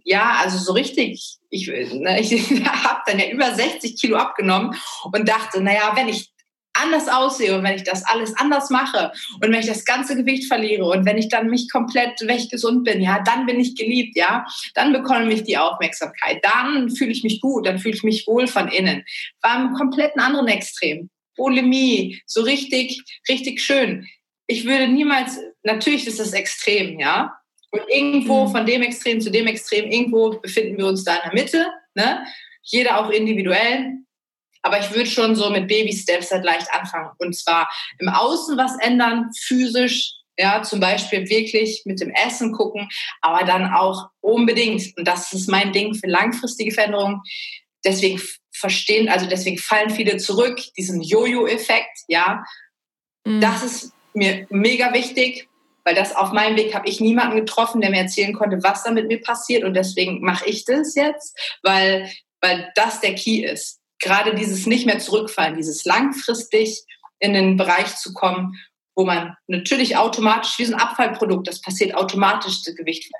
ja, also so richtig, ich, ne, ich habe dann ja über 60 Kilo abgenommen und dachte, naja, wenn ich anders aussehe und wenn ich das alles anders mache und wenn ich das ganze Gewicht verliere und wenn ich dann mich komplett weg gesund bin, ja, dann bin ich geliebt, ja, dann bekomme ich die Aufmerksamkeit, dann fühle ich mich gut, dann fühle ich mich wohl von innen. War im kompletten anderen Extrem. Bulimie, so richtig, richtig schön. Ich würde niemals, natürlich ist das extrem, ja. Und irgendwo mhm. von dem Extrem zu dem Extrem, irgendwo befinden wir uns da in der Mitte, ne? Jeder auch individuell. Aber ich würde schon so mit Baby-Steps halt leicht anfangen. Und zwar im Außen was ändern, physisch, ja, zum Beispiel wirklich mit dem Essen gucken, aber dann auch unbedingt, und das ist mein Ding für langfristige Veränderungen, deswegen verstehen, also deswegen fallen viele zurück, diesen Jojo-Effekt, ja. Mhm. Das ist mir mega wichtig, weil das auf meinem Weg habe ich niemanden getroffen, der mir erzählen konnte, was da mit mir passiert und deswegen mache ich das jetzt, weil, weil das der Key ist gerade dieses nicht mehr zurückfallen, dieses langfristig in den Bereich zu kommen, wo man natürlich automatisch, wie so ein Abfallprodukt, das passiert automatisch, das Gewicht.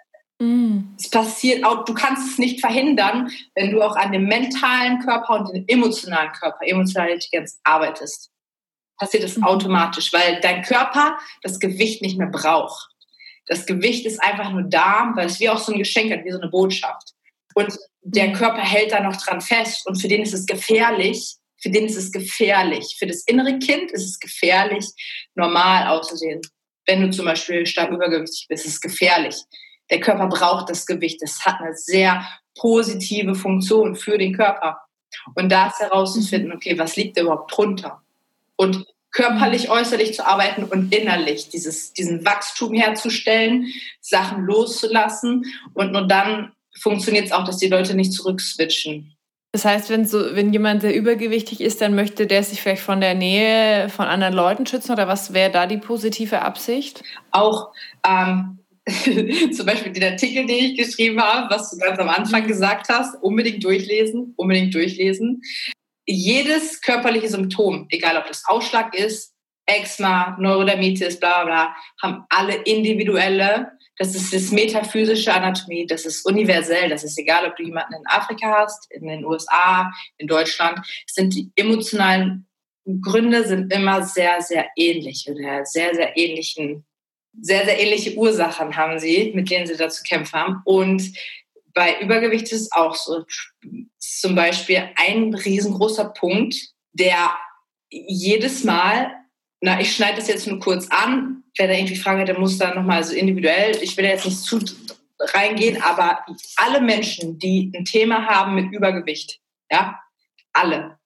Mm. Es passiert, du kannst es nicht verhindern, wenn du auch an dem mentalen Körper und dem emotionalen Körper, emotionale Intelligenz arbeitest. Passiert es mm. automatisch, weil dein Körper das Gewicht nicht mehr braucht. Das Gewicht ist einfach nur da, weil es wie auch so ein Geschenk hat, wie so eine Botschaft. Und der mhm. Körper hält da noch dran fest und für den ist es gefährlich. Für den ist es gefährlich. Für das innere Kind ist es gefährlich, normal auszusehen. Wenn du zum Beispiel stark übergewichtig bist, ist es gefährlich. Der Körper braucht das Gewicht. Das hat eine sehr positive Funktion für den Körper. Und da ist herauszufinden, okay, was liegt da überhaupt drunter? Und körperlich, mhm. äußerlich zu arbeiten und innerlich dieses, diesen Wachstum herzustellen, Sachen loszulassen und nur dann funktioniert es auch, dass die Leute nicht zurückswitchen. Das heißt, wenn, so, wenn jemand sehr übergewichtig ist, dann möchte der sich vielleicht von der Nähe von anderen Leuten schützen oder was wäre da die positive Absicht? Auch ähm, zum Beispiel den Artikel, den ich geschrieben habe, was du ganz am Anfang mhm. gesagt hast, unbedingt durchlesen, unbedingt durchlesen. Jedes körperliche Symptom, egal ob das Ausschlag ist, Eczema, Neurodermitis, bla bla bla, haben alle individuelle das ist das metaphysische Anatomie, das ist universell, das ist egal, ob du jemanden in Afrika hast, in den USA, in Deutschland, sind die emotionalen Gründe sind immer sehr, sehr ähnlich oder sehr, sehr ähnlichen, sehr, sehr ähnliche Ursachen haben sie, mit denen sie da zu kämpfen haben. Und bei Übergewicht ist es auch so. Zum Beispiel ein riesengroßer Punkt, der jedes Mal na, ich schneide das jetzt nur kurz an. Wer da irgendwie Fragen hat, der muss da nochmal so individuell. Ich will jetzt nicht zu reingehen, aber alle Menschen, die ein Thema haben mit Übergewicht, ja, alle,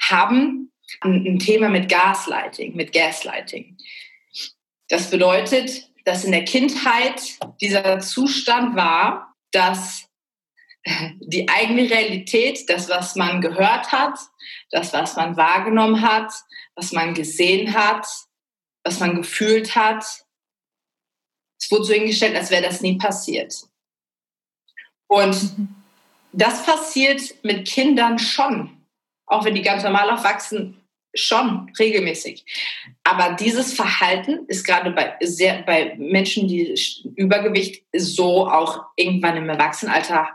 haben ein Thema mit Gaslighting, mit Gaslighting. Das bedeutet, dass in der Kindheit dieser Zustand war, dass die eigene Realität, das, was man gehört hat, das, was man wahrgenommen hat, was man gesehen hat, was man gefühlt hat, es wurde so hingestellt, als wäre das nie passiert. Und das passiert mit Kindern schon, auch wenn die ganz normal aufwachsen, schon regelmäßig. Aber dieses Verhalten ist gerade bei, sehr, bei Menschen, die Übergewicht so auch irgendwann im Erwachsenenalter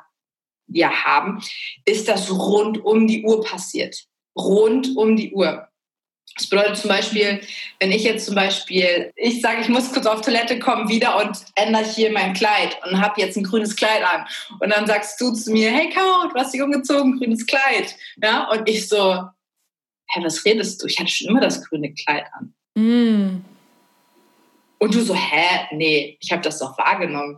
ja haben, ist das rund um die Uhr passiert. Rund um die Uhr. Das bedeutet zum Beispiel, wenn ich jetzt zum Beispiel, ich sage, ich muss kurz auf Toilette kommen wieder und ändere hier mein Kleid und habe jetzt ein grünes Kleid an. Und dann sagst du zu mir, hey Caro, du hast dich umgezogen, grünes Kleid. Ja, und ich so, hä, was redest du? Ich hatte schon immer das grüne Kleid an. Mm. Und du so, hä, nee, ich habe das doch wahrgenommen.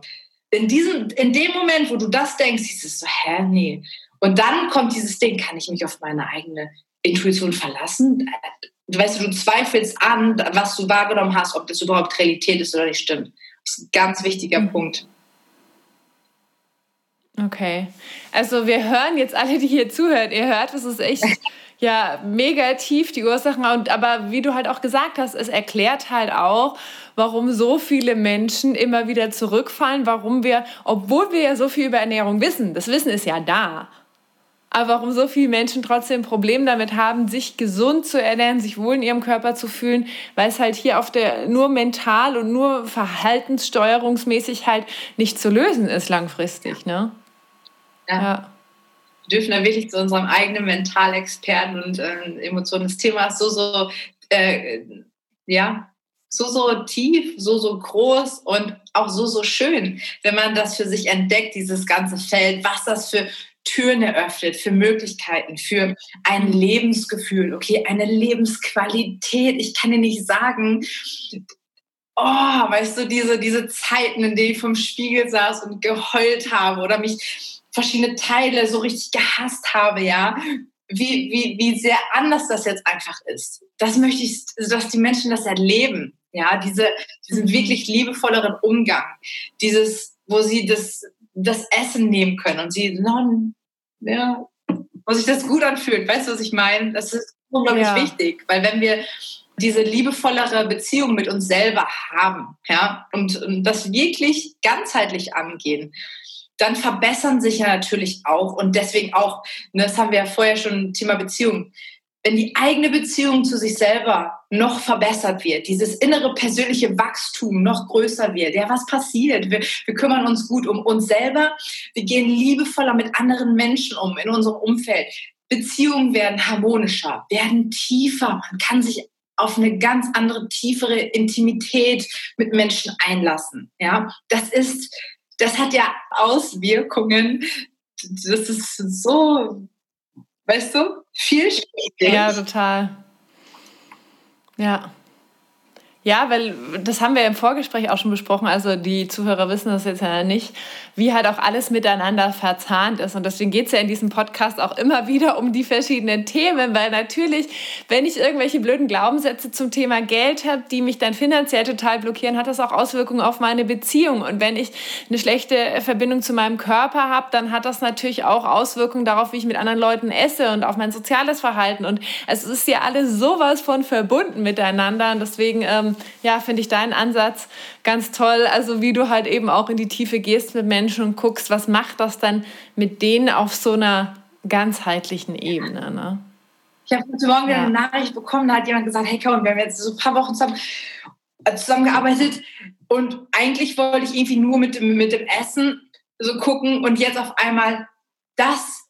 In, diesem, in dem Moment, wo du das denkst, ist es so, hä, nee. Und dann kommt dieses Ding, kann ich mich auf meine eigene Intuition verlassen? weißt du, du zweifelst an, was du wahrgenommen hast, ob das überhaupt Realität ist oder nicht stimmt. Das ist ein ganz wichtiger mhm. Punkt. Okay. Also wir hören jetzt alle, die hier zuhören, ihr hört, das ist echt ja mega tief die Ursachen. Und, aber wie du halt auch gesagt hast, es erklärt halt auch, warum so viele Menschen immer wieder zurückfallen, warum wir, obwohl wir ja so viel über Ernährung wissen, das Wissen ist ja da, aber warum so viele Menschen trotzdem ein Problem damit haben, sich gesund zu ernähren, sich wohl in ihrem Körper zu fühlen, weil es halt hier auf der nur mental und nur verhaltenssteuerungsmäßig halt nicht zu lösen ist langfristig, ne? Ja. ja. Dürfen da wirklich zu unserem eigenen Mentalexperten und äh, Emotionen. Das Thema ist so, so, äh, ja, so, so tief, so, so groß und auch so, so schön, wenn man das für sich entdeckt, dieses ganze Feld, was das für Türen eröffnet für Möglichkeiten, für ein Lebensgefühl, okay, eine Lebensqualität. Ich kann dir nicht sagen, oh, weißt du, diese, diese Zeiten, in denen ich vom Spiegel saß und geheult habe oder mich verschiedene Teile so richtig gehasst habe, ja, wie, wie, wie sehr anders das jetzt einfach ist. Das möchte ich, dass die Menschen das erleben, ja, diese, diesen mhm. wirklich liebevolleren Umgang, dieses, wo sie das, das Essen nehmen können und sie, non, ja, wo sich das gut anfühlt. Weißt du, was ich meine? Das ist unglaublich ja. wichtig, weil wenn wir diese liebevollere Beziehung mit uns selber haben, ja, und, und das wirklich ganzheitlich angehen, dann verbessern sich ja natürlich auch und deswegen auch, ne, das haben wir ja vorher schon Thema Beziehung, wenn die eigene Beziehung zu sich selber noch verbessert wird, dieses innere persönliche Wachstum noch größer wird, ja, was passiert? Wir, wir kümmern uns gut um uns selber, wir gehen liebevoller mit anderen Menschen um in unserem Umfeld. Beziehungen werden harmonischer, werden tiefer. Man kann sich auf eine ganz andere, tiefere Intimität mit Menschen einlassen. Ja, das ist, das hat ja Auswirkungen. Das ist so Weißt du? Vielschichtig. Ja, total. Ja. Ja, weil das haben wir im Vorgespräch auch schon besprochen. Also die Zuhörer wissen das jetzt ja nicht, wie halt auch alles miteinander verzahnt ist. Und deswegen geht es ja in diesem Podcast auch immer wieder um die verschiedenen Themen, weil natürlich, wenn ich irgendwelche blöden Glaubenssätze zum Thema Geld habe, die mich dann finanziell total blockieren, hat das auch Auswirkungen auf meine Beziehung. Und wenn ich eine schlechte Verbindung zu meinem Körper habe, dann hat das natürlich auch Auswirkungen darauf, wie ich mit anderen Leuten esse und auf mein soziales Verhalten. Und es ist ja alles sowas von verbunden miteinander. Und deswegen ähm, ja, finde ich deinen Ansatz ganz toll. Also wie du halt eben auch in die Tiefe gehst mit Menschen und guckst, was macht das dann mit denen auf so einer ganzheitlichen Ebene. Ne? Ich habe heute Morgen wieder ja. eine Nachricht bekommen, da hat jemand gesagt, hey Karin, wir haben jetzt so ein paar Wochen zusammen, äh, zusammengearbeitet und eigentlich wollte ich irgendwie nur mit dem, mit dem Essen so gucken und jetzt auf einmal das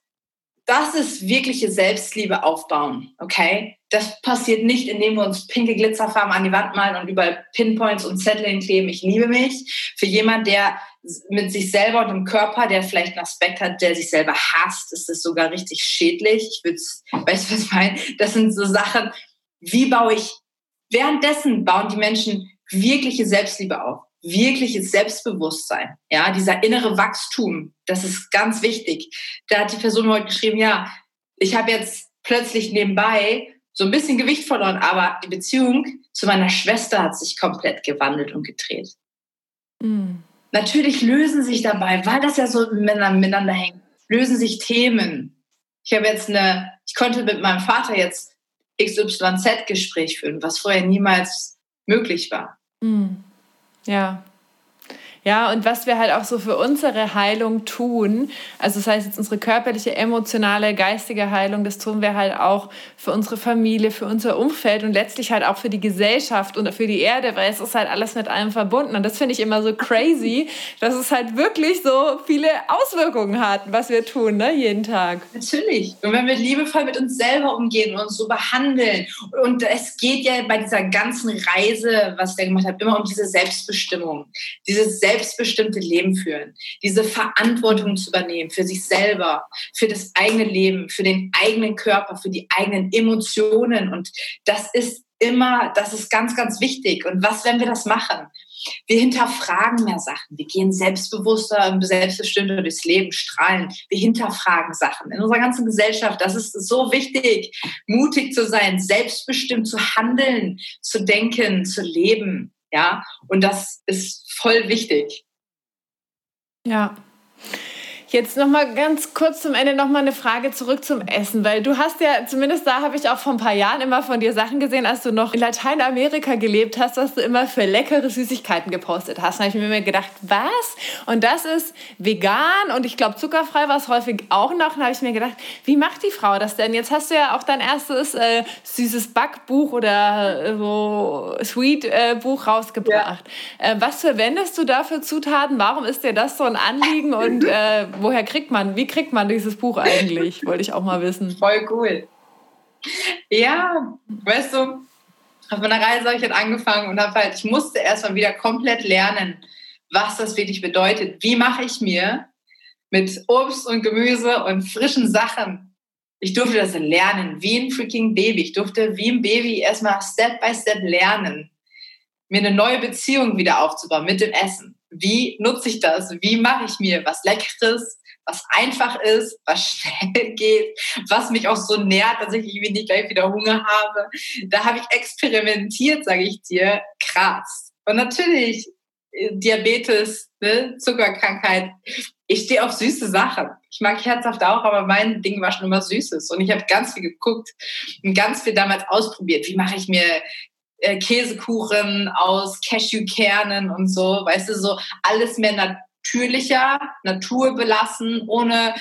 das ist wirkliche Selbstliebe aufbauen, okay? Das passiert nicht, indem wir uns pinke Glitzerfarben an die Wand malen und überall Pinpoints und Zettel hinkleben. Ich liebe mich. Für jemand, der mit sich selber und dem Körper, der vielleicht einen Aspekt hat, der sich selber hasst, ist das sogar richtig schädlich. Ich würde, weißt du, was ich meine? Das sind so Sachen, wie baue ich, währenddessen bauen die Menschen wirkliche Selbstliebe auf wirkliches Selbstbewusstsein, ja, dieser innere Wachstum, das ist ganz wichtig. Da hat die Person heute geschrieben, ja, ich habe jetzt plötzlich nebenbei so ein bisschen Gewicht verloren, aber die Beziehung zu meiner Schwester hat sich komplett gewandelt und gedreht. Mhm. Natürlich lösen sich dabei, weil das ja so miteinander hängt, lösen sich Themen. Ich habe jetzt eine, ich konnte mit meinem Vater jetzt XYZ-Gespräch führen, was vorher niemals möglich war. Mhm. Ja. Ja, und was wir halt auch so für unsere Heilung tun, also das heißt jetzt unsere körperliche, emotionale, geistige Heilung, das tun wir halt auch für unsere Familie, für unser Umfeld und letztlich halt auch für die Gesellschaft und für die Erde, weil es ist halt alles mit allem verbunden. Und das finde ich immer so crazy, dass es halt wirklich so viele Auswirkungen hat, was wir tun, ne, jeden Tag. Natürlich. Und wenn wir liebevoll mit uns selber umgehen und uns so behandeln. Und es geht ja bei dieser ganzen Reise, was der gemacht hat, immer um diese Selbstbestimmung, dieses Selbstbestimmung selbstbestimmte Leben führen, diese Verantwortung zu übernehmen für sich selber, für das eigene Leben, für den eigenen Körper, für die eigenen Emotionen. Und das ist immer, das ist ganz, ganz wichtig. Und was, wenn wir das machen? Wir hinterfragen mehr Sachen. Wir gehen selbstbewusster und selbstbestimmter durchs Leben, strahlen. Wir hinterfragen Sachen. In unserer ganzen Gesellschaft, das ist so wichtig, mutig zu sein, selbstbestimmt zu handeln, zu denken, zu leben. Ja, und das ist voll wichtig. Ja, Jetzt noch mal ganz kurz zum Ende noch mal eine Frage zurück zum Essen, weil du hast ja zumindest da habe ich auch vor ein paar Jahren immer von dir Sachen gesehen, als du noch in Lateinamerika gelebt hast, was du immer für leckere Süßigkeiten gepostet hast. Da habe ich mir gedacht, was? Und das ist vegan und ich glaube zuckerfrei war es häufig auch noch. Da habe ich mir gedacht, wie macht die Frau das denn? Jetzt hast du ja auch dein erstes äh, süßes Backbuch oder äh, so Sweet äh, Buch rausgebracht. Ja. Äh, was verwendest du da für Zutaten? Warum ist dir das so ein Anliegen und äh, woher kriegt man, wie kriegt man dieses Buch eigentlich? Wollte ich auch mal wissen. Voll cool. Ja, weißt du, auf meiner Reise habe ich halt angefangen und habe halt, ich musste erstmal wieder komplett lernen, was das wirklich bedeutet. Wie mache ich mir mit Obst und Gemüse und frischen Sachen ich durfte das lernen, wie ein freaking Baby. Ich durfte wie ein Baby erstmal Step by Step lernen, mir eine neue Beziehung wieder aufzubauen mit dem Essen. Wie nutze ich das? Wie mache ich mir was Leckeres, was einfach ist, was schnell geht, was mich auch so nährt, dass ich nicht gleich wieder Hunger habe. Da habe ich experimentiert, sage ich dir, krass. Und natürlich äh, Diabetes, ne, Zuckerkrankheit. Ich stehe auf süße Sachen. Ich mag herzhaft auch, aber mein Ding war schon immer Süßes. Und ich habe ganz viel geguckt und ganz viel damals ausprobiert. Wie mache ich mir äh, Käsekuchen aus Cashewkernen und so, weißt du, so alles mehr natürlicher, naturbelassen, ohne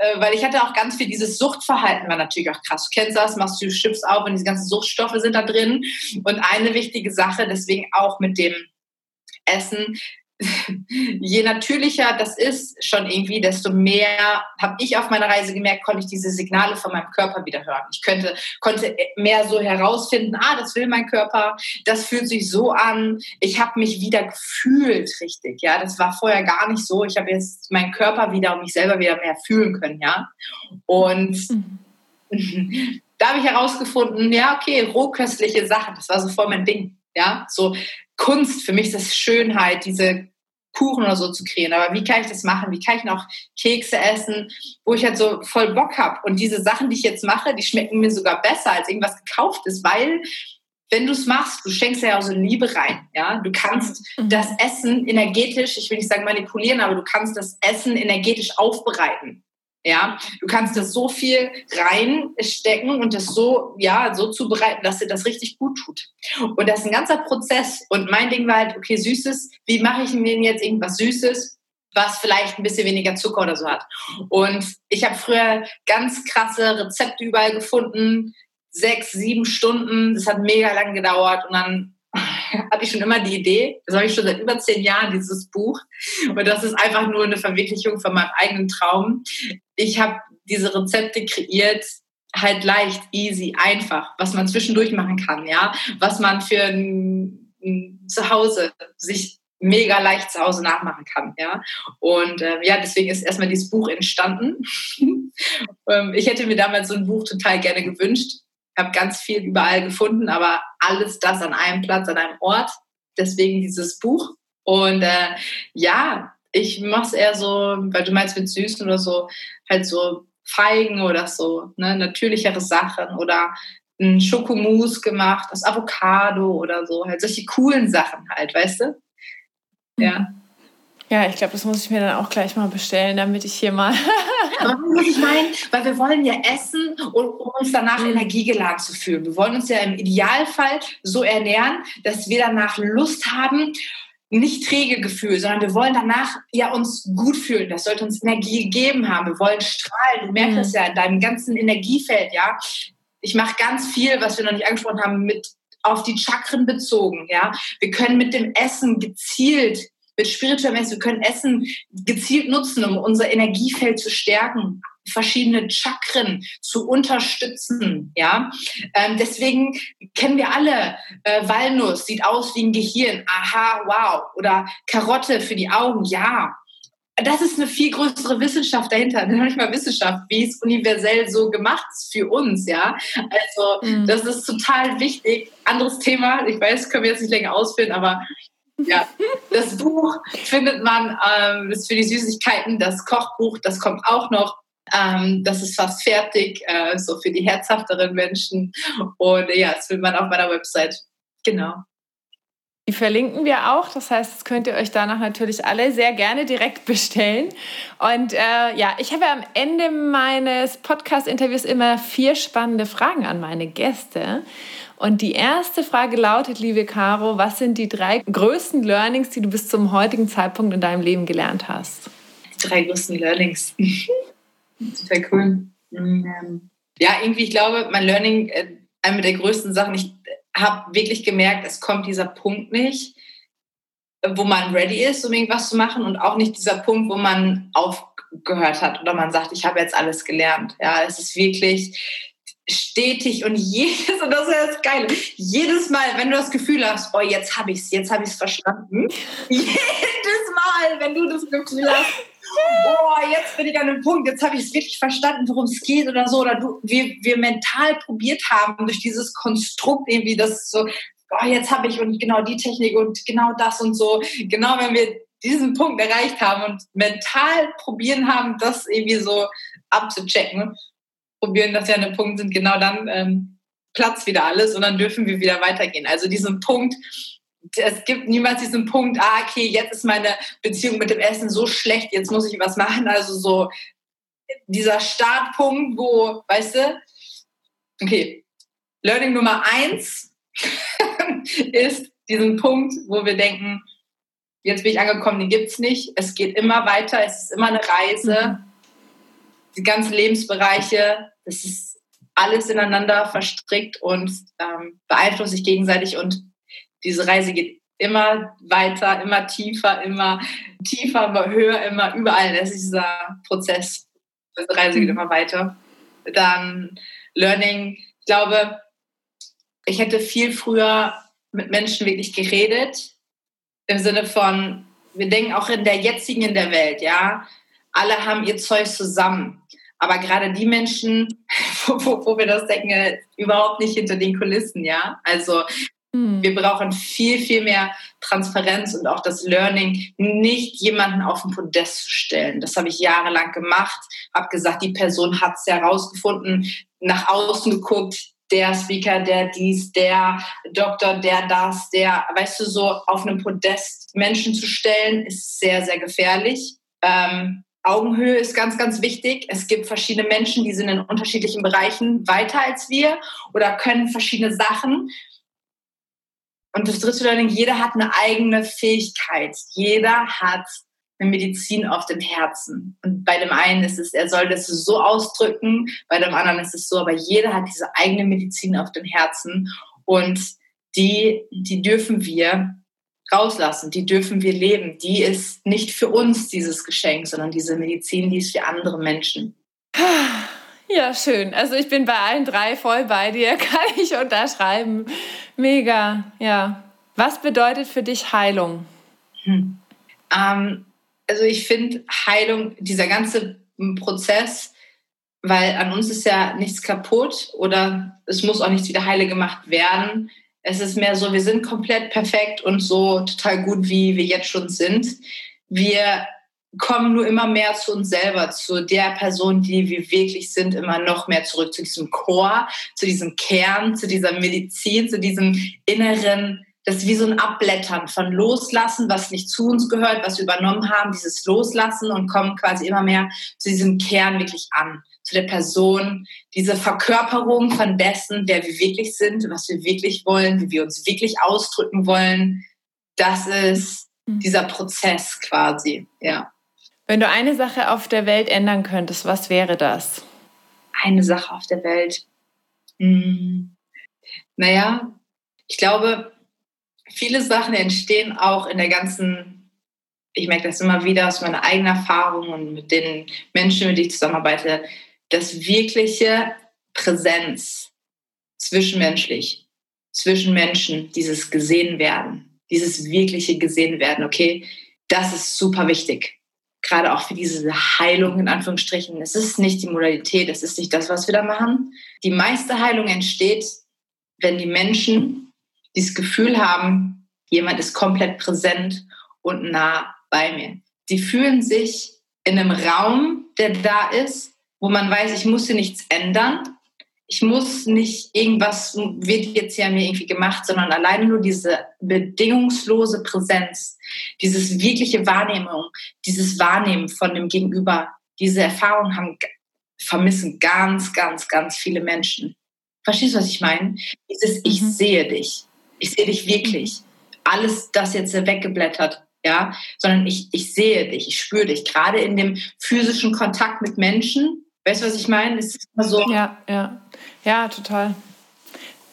äh, weil ich hatte auch ganz viel dieses Suchtverhalten war natürlich auch krass. Du kennst das, machst du Chips auf und diese ganzen Suchtstoffe sind da drin. Und eine wichtige Sache, deswegen auch mit dem Essen, je natürlicher das ist schon irgendwie, desto mehr habe ich auf meiner Reise gemerkt, konnte ich diese Signale von meinem Körper wieder hören. Ich könnte, konnte mehr so herausfinden, ah, das will mein Körper, das fühlt sich so an. Ich habe mich wieder gefühlt richtig. Ja, das war vorher gar nicht so. Ich habe jetzt meinen Körper wieder und mich selber wieder mehr fühlen können. Ja, und da habe ich herausgefunden, ja, okay, rohköstliche Sachen, das war so voll mein Ding. Ja, so Kunst, für mich ist das Schönheit, diese Kuchen oder so zu kreieren. Aber wie kann ich das machen? Wie kann ich noch Kekse essen, wo ich halt so voll Bock habe? Und diese Sachen, die ich jetzt mache, die schmecken mir sogar besser als irgendwas gekauft ist, weil wenn du es machst, du schenkst ja auch so Liebe rein. Ja, du kannst mhm. das Essen energetisch, ich will nicht sagen manipulieren, aber du kannst das Essen energetisch aufbereiten. Ja, du kannst das so viel reinstecken und das so, ja, so zubereiten, dass dir das richtig gut tut. Und das ist ein ganzer Prozess. Und mein Ding war halt, okay, Süßes, wie mache ich mir jetzt irgendwas Süßes, was vielleicht ein bisschen weniger Zucker oder so hat? Und ich habe früher ganz krasse Rezepte überall gefunden, sechs, sieben Stunden. Das hat mega lang gedauert und dann hatte ich schon immer die Idee, das habe ich schon seit über zehn Jahren, dieses Buch. Und das ist einfach nur eine Verwirklichung von meinem eigenen Traum. Ich habe diese Rezepte kreiert, halt leicht, easy, einfach, was man zwischendurch machen kann, ja, was man für ein, ein Zuhause sich mega leicht zu Hause nachmachen kann, ja. Und äh, ja, deswegen ist erstmal dieses Buch entstanden. ähm, ich hätte mir damals so ein Buch total gerne gewünscht habe ganz viel überall gefunden, aber alles das an einem Platz, an einem Ort. Deswegen dieses Buch. Und äh, ja, ich mache es eher so, weil du meinst mit Süßen oder so, halt so Feigen oder so, ne, natürlichere Sachen oder ein Schokomousse gemacht, das Avocado oder so, halt solche coolen Sachen halt, weißt du? Ja. Ja, ich glaube, das muss ich mir dann auch gleich mal bestellen, damit ich hier mal. was ich meine, weil wir wollen ja essen, um, um uns danach mhm. energiegeladen zu fühlen. Wir wollen uns ja im Idealfall so ernähren, dass wir danach Lust haben, nicht träge Gefühl, sondern wir wollen danach ja uns gut fühlen. Das sollte uns Energie gegeben haben. Wir wollen strahlen. Du merkst es mhm. ja in deinem ganzen Energiefeld, ja. Ich mache ganz viel, was wir noch nicht angesprochen haben, mit auf die Chakren bezogen, ja. Wir können mit dem Essen gezielt mit spirituellem Essen, wir können Essen gezielt nutzen, um unser Energiefeld zu stärken verschiedene Chakren zu unterstützen. Ja, ähm, deswegen kennen wir alle äh, Walnuss sieht aus wie ein Gehirn. Aha, wow. Oder Karotte für die Augen. Ja. Das ist eine viel größere Wissenschaft dahinter, nicht mal Wissenschaft, wie es universell so gemacht ist für uns, ja. Also mhm. das ist total wichtig. Anderes Thema, ich weiß, können wir jetzt nicht länger ausführen, aber ja, das Buch findet man, ähm, ist für die Süßigkeiten, das Kochbuch, das kommt auch noch. Ähm, das ist fast fertig, äh, so für die herzhafteren Menschen. Und ja, das findet man auf meiner Website. Genau. Die verlinken wir auch. Das heißt, das könnt ihr euch danach natürlich alle sehr gerne direkt bestellen. Und äh, ja, ich habe am Ende meines Podcast-Interviews immer vier spannende Fragen an meine Gäste. Und die erste Frage lautet, liebe Caro, was sind die drei größten Learnings, die du bis zum heutigen Zeitpunkt in deinem Leben gelernt hast? Die drei größten Learnings. Total cool. Ähm, ja, irgendwie, ich glaube, mein Learning, äh, eine der größten Sachen, ich habe wirklich gemerkt, es kommt dieser Punkt nicht, wo man ready ist, um irgendwas zu machen und auch nicht dieser Punkt, wo man aufgehört hat oder man sagt, ich habe jetzt alles gelernt. Ja, es ist wirklich stetig und jedes, und das ist das Geile, jedes Mal, wenn du das Gefühl hast, oh, jetzt habe ich es, jetzt habe ich es verstanden, jedes Mal, wenn du das Gefühl hast, oh, jetzt bin ich an einem Punkt, jetzt habe ich es wirklich verstanden, worum es geht oder so. Oder du, wir, wir mental probiert haben, durch dieses Konstrukt irgendwie, das so, oh, jetzt habe ich und genau die Technik und genau das und so. Genau, wenn wir diesen Punkt erreicht haben und mental probieren haben, das irgendwie so abzuchecken, probieren, dass wir an einem Punkt sind, genau dann ähm, platzt wieder alles und dann dürfen wir wieder weitergehen. Also diesen Punkt, es gibt niemals diesen Punkt, ah, okay, jetzt ist meine Beziehung mit dem Essen so schlecht, jetzt muss ich was machen. Also so dieser Startpunkt, wo, weißt du, okay, Learning Nummer eins ist diesen Punkt, wo wir denken, jetzt bin ich angekommen, den gibt es nicht. Es geht immer weiter, es ist immer eine Reise. Mhm. Die ganzen Lebensbereiche, das ist alles ineinander verstrickt und ähm, beeinflusst sich gegenseitig und diese Reise geht immer weiter, immer tiefer, immer tiefer, immer höher, immer überall. Das ist dieser Prozess. Diese Reise geht mhm. immer weiter. Dann Learning. Ich glaube, ich hätte viel früher mit Menschen wirklich geredet. Im Sinne von, wir denken auch in der jetzigen in der Welt, ja. Alle haben ihr Zeug zusammen. Aber gerade die Menschen, wo, wo wir das denken, überhaupt nicht hinter den Kulissen, ja. Also hm. Wir brauchen viel, viel mehr Transparenz und auch das Learning, nicht jemanden auf den Podest zu stellen. Das habe ich jahrelang gemacht, habe gesagt, die Person hat es herausgefunden, nach außen geguckt, der Speaker, der dies, der Doktor, der das, der, weißt du, so auf einem Podest Menschen zu stellen, ist sehr, sehr gefährlich. Ähm, Augenhöhe ist ganz, ganz wichtig. Es gibt verschiedene Menschen, die sind in unterschiedlichen Bereichen weiter als wir oder können verschiedene Sachen. Und das dritte Learning, jeder hat eine eigene Fähigkeit. Jeder hat eine Medizin auf dem Herzen. Und bei dem einen ist es, er soll das so ausdrücken, bei dem anderen ist es so, aber jeder hat diese eigene Medizin auf dem Herzen. Und die, die dürfen wir rauslassen, die dürfen wir leben. Die ist nicht für uns dieses Geschenk, sondern diese Medizin, die ist für andere Menschen. Ja, schön. Also ich bin bei allen drei voll bei dir, kann ich unterschreiben. Mega, ja. Was bedeutet für dich Heilung? Hm. Ähm, also ich finde Heilung, dieser ganze Prozess, weil an uns ist ja nichts kaputt oder es muss auch nichts wieder heile gemacht werden. Es ist mehr so, wir sind komplett perfekt und so total gut, wie wir jetzt schon sind. Wir kommen nur immer mehr zu uns selber, zu der Person, die wir wirklich sind, immer noch mehr zurück zu diesem Chor, zu diesem Kern, zu dieser Medizin, zu diesem inneren, das ist wie so ein Abblättern von Loslassen, was nicht zu uns gehört, was wir übernommen haben, dieses Loslassen und kommen quasi immer mehr zu diesem Kern wirklich an, zu der Person, diese Verkörperung von dessen, wer wir wirklich sind, was wir wirklich wollen, wie wir uns wirklich ausdrücken wollen. Das ist mhm. dieser Prozess quasi, ja. Wenn du eine Sache auf der Welt ändern könntest, was wäre das? Eine Sache auf der Welt. Hm. Naja, ich glaube, viele Sachen entstehen auch in der ganzen, ich merke das immer wieder aus meiner eigenen Erfahrung und mit den Menschen, mit denen ich zusammenarbeite, das wirkliche Präsenz zwischenmenschlich, zwischen Menschen, dieses gesehen werden, dieses wirkliche gesehen werden, okay, das ist super wichtig. Gerade auch für diese Heilung in Anführungsstrichen. Es ist nicht die Modalität, es ist nicht das, was wir da machen. Die meiste Heilung entsteht, wenn die Menschen dieses Gefühl haben, jemand ist komplett präsent und nah bei mir. Die fühlen sich in einem Raum, der da ist, wo man weiß, ich muss hier nichts ändern. Ich muss nicht irgendwas wird jetzt ja mir irgendwie gemacht, sondern alleine nur diese bedingungslose Präsenz, dieses wirkliche Wahrnehmung, dieses Wahrnehmen von dem Gegenüber, diese Erfahrung haben, vermissen ganz, ganz, ganz viele Menschen. Verstehst du, was ich meine? Dieses Ich mhm. sehe dich. Ich sehe dich wirklich. Alles das jetzt weggeblättert, ja, sondern ich, ich sehe dich, ich spüre dich. Gerade in dem physischen Kontakt mit Menschen, weißt du, was ich meine? Es ist immer so. Ja, ja. Ja, total.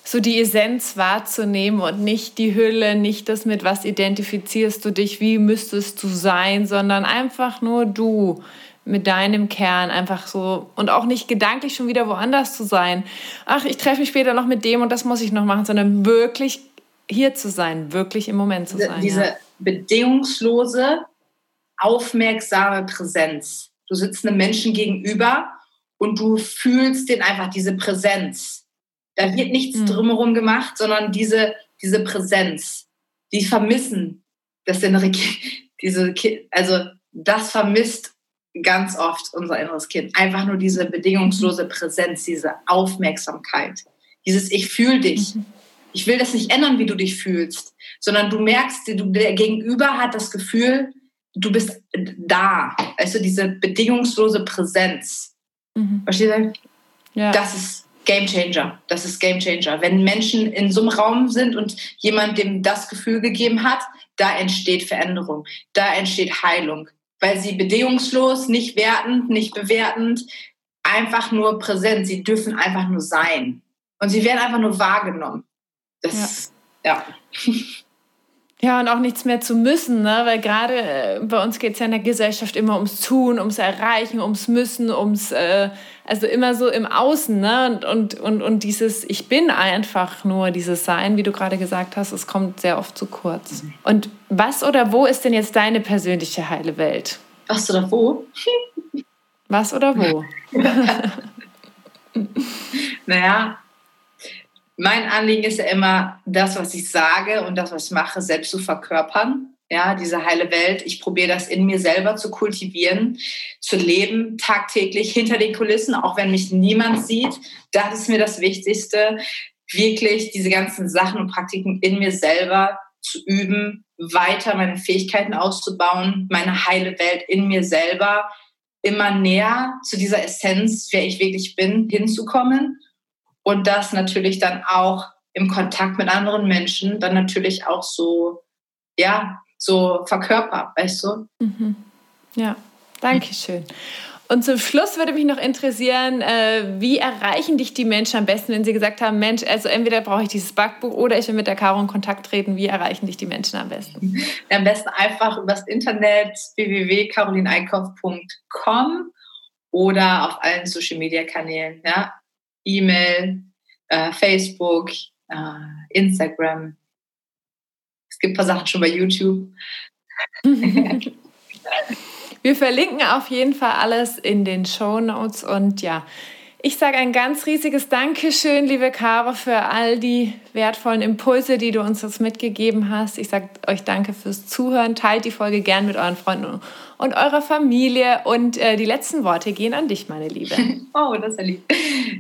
So die Essenz wahrzunehmen und nicht die Hülle, nicht das mit was identifizierst du dich, wie müsstest du sein, sondern einfach nur du mit deinem Kern einfach so und auch nicht gedanklich schon wieder woanders zu sein. Ach, ich treffe mich später noch mit dem und das muss ich noch machen, sondern wirklich hier zu sein, wirklich im Moment zu sein. Diese ja. bedingungslose, aufmerksame Präsenz. Du sitzt einem Menschen gegenüber und du fühlst den einfach, diese Präsenz. Da wird nichts mhm. drumherum gemacht, sondern diese, diese Präsenz. Die vermissen das innere Kind, diese, also das vermisst ganz oft unser inneres Kind. Einfach nur diese bedingungslose Präsenz, diese Aufmerksamkeit, dieses Ich fühle dich. Mhm. Ich will das nicht ändern, wie du dich fühlst, sondern du merkst, du, der Gegenüber hat das Gefühl, du bist da. Also diese bedingungslose Präsenz. Mhm. Verstehst du? Ja. Das ist Game Changer. Das ist Game Changer. Wenn Menschen in so einem Raum sind und jemand dem das Gefühl gegeben hat, da entsteht Veränderung, da entsteht Heilung, weil sie bedingungslos, nicht wertend, nicht bewertend, einfach nur präsent. Sie dürfen einfach nur sein. Und sie werden einfach nur wahrgenommen. Das, ja. ja. Ja, und auch nichts mehr zu müssen, ne? weil gerade äh, bei uns geht es ja in der Gesellschaft immer ums Tun, ums Erreichen, ums Müssen, ums, äh, also immer so im Außen. Ne? Und, und, und, und dieses Ich bin einfach nur, dieses Sein, wie du gerade gesagt hast, es kommt sehr oft zu kurz. Mhm. Und was oder wo ist denn jetzt deine persönliche heile Welt? Was oder wo? Was oder wo? naja, mein Anliegen ist ja immer, das, was ich sage und das, was ich mache, selbst zu verkörpern. Ja, diese heile Welt. Ich probiere das in mir selber zu kultivieren, zu leben, tagtäglich hinter den Kulissen, auch wenn mich niemand sieht. Das ist mir das Wichtigste, wirklich diese ganzen Sachen und Praktiken in mir selber zu üben, weiter meine Fähigkeiten auszubauen, meine heile Welt in mir selber immer näher zu dieser Essenz, wer ich wirklich bin, hinzukommen und das natürlich dann auch im Kontakt mit anderen Menschen dann natürlich auch so, ja, so verkörpert, weißt du? Mhm. Ja, danke schön. Und zum Schluss würde mich noch interessieren, äh, wie erreichen dich die Menschen am besten, wenn sie gesagt haben, Mensch, also entweder brauche ich dieses Backbuch oder ich will mit der Caro in Kontakt treten. Wie erreichen dich die Menschen am besten? am besten einfach übers Internet www.carolineickhoff.com oder auf allen Social Media Kanälen. Ja? E-Mail, äh, Facebook, äh, Instagram. Es gibt ein paar Sachen schon bei YouTube. Wir verlinken auf jeden Fall alles in den Show Notes und ja, ich sage ein ganz riesiges Dankeschön, liebe Caro, für all die wertvollen Impulse, die du uns jetzt mitgegeben hast. Ich sage euch danke fürs Zuhören. Teilt die Folge gern mit euren Freunden und eurer Familie. Und äh, die letzten Worte gehen an dich, meine Liebe. oh, das ist ja lieb.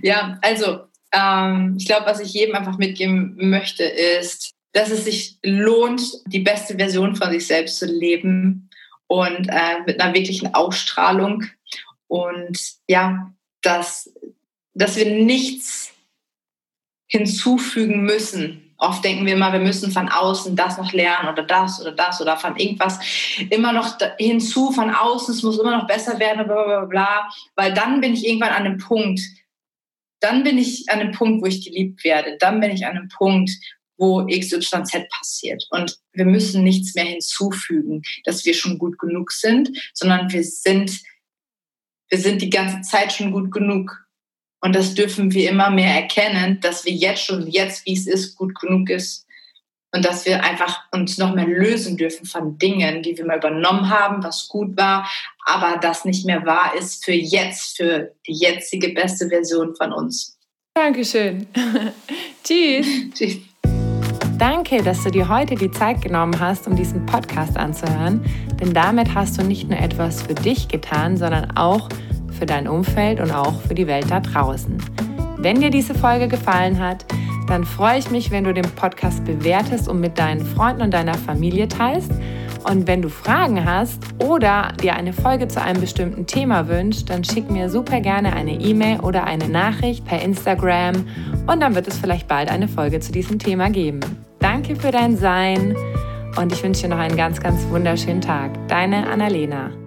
Ja, also ähm, ich glaube, was ich jedem einfach mitgeben möchte, ist, dass es sich lohnt, die beste Version von sich selbst zu leben und äh, mit einer wirklichen Ausstrahlung. Und ja, dass, dass wir nichts hinzufügen müssen, Oft denken wir immer, wir müssen von außen das noch lernen oder das oder das oder von irgendwas immer noch hinzu von außen, es muss immer noch besser werden, bla bla bla, weil dann bin ich irgendwann an einem Punkt, dann bin ich an einem Punkt, wo ich geliebt werde, dann bin ich an einem Punkt, wo XYZ passiert. Und wir müssen nichts mehr hinzufügen, dass wir schon gut genug sind, sondern wir sind, wir sind die ganze Zeit schon gut genug. Und das dürfen wir immer mehr erkennen, dass wir jetzt schon, jetzt wie es ist, gut genug ist. Und dass wir einfach uns noch mehr lösen dürfen von Dingen, die wir mal übernommen haben, was gut war, aber das nicht mehr wahr ist für jetzt, für die jetzige beste Version von uns. Dankeschön. Tschüss. Tschüss. Danke, dass du dir heute die Zeit genommen hast, um diesen Podcast anzuhören, denn damit hast du nicht nur etwas für dich getan, sondern auch für dein Umfeld und auch für die Welt da draußen. Wenn dir diese Folge gefallen hat, dann freue ich mich, wenn du den Podcast bewertest und mit deinen Freunden und deiner Familie teilst. Und wenn du Fragen hast oder dir eine Folge zu einem bestimmten Thema wünschst, dann schick mir super gerne eine E-Mail oder eine Nachricht per Instagram und dann wird es vielleicht bald eine Folge zu diesem Thema geben. Danke für dein Sein und ich wünsche dir noch einen ganz, ganz wunderschönen Tag. Deine Annalena.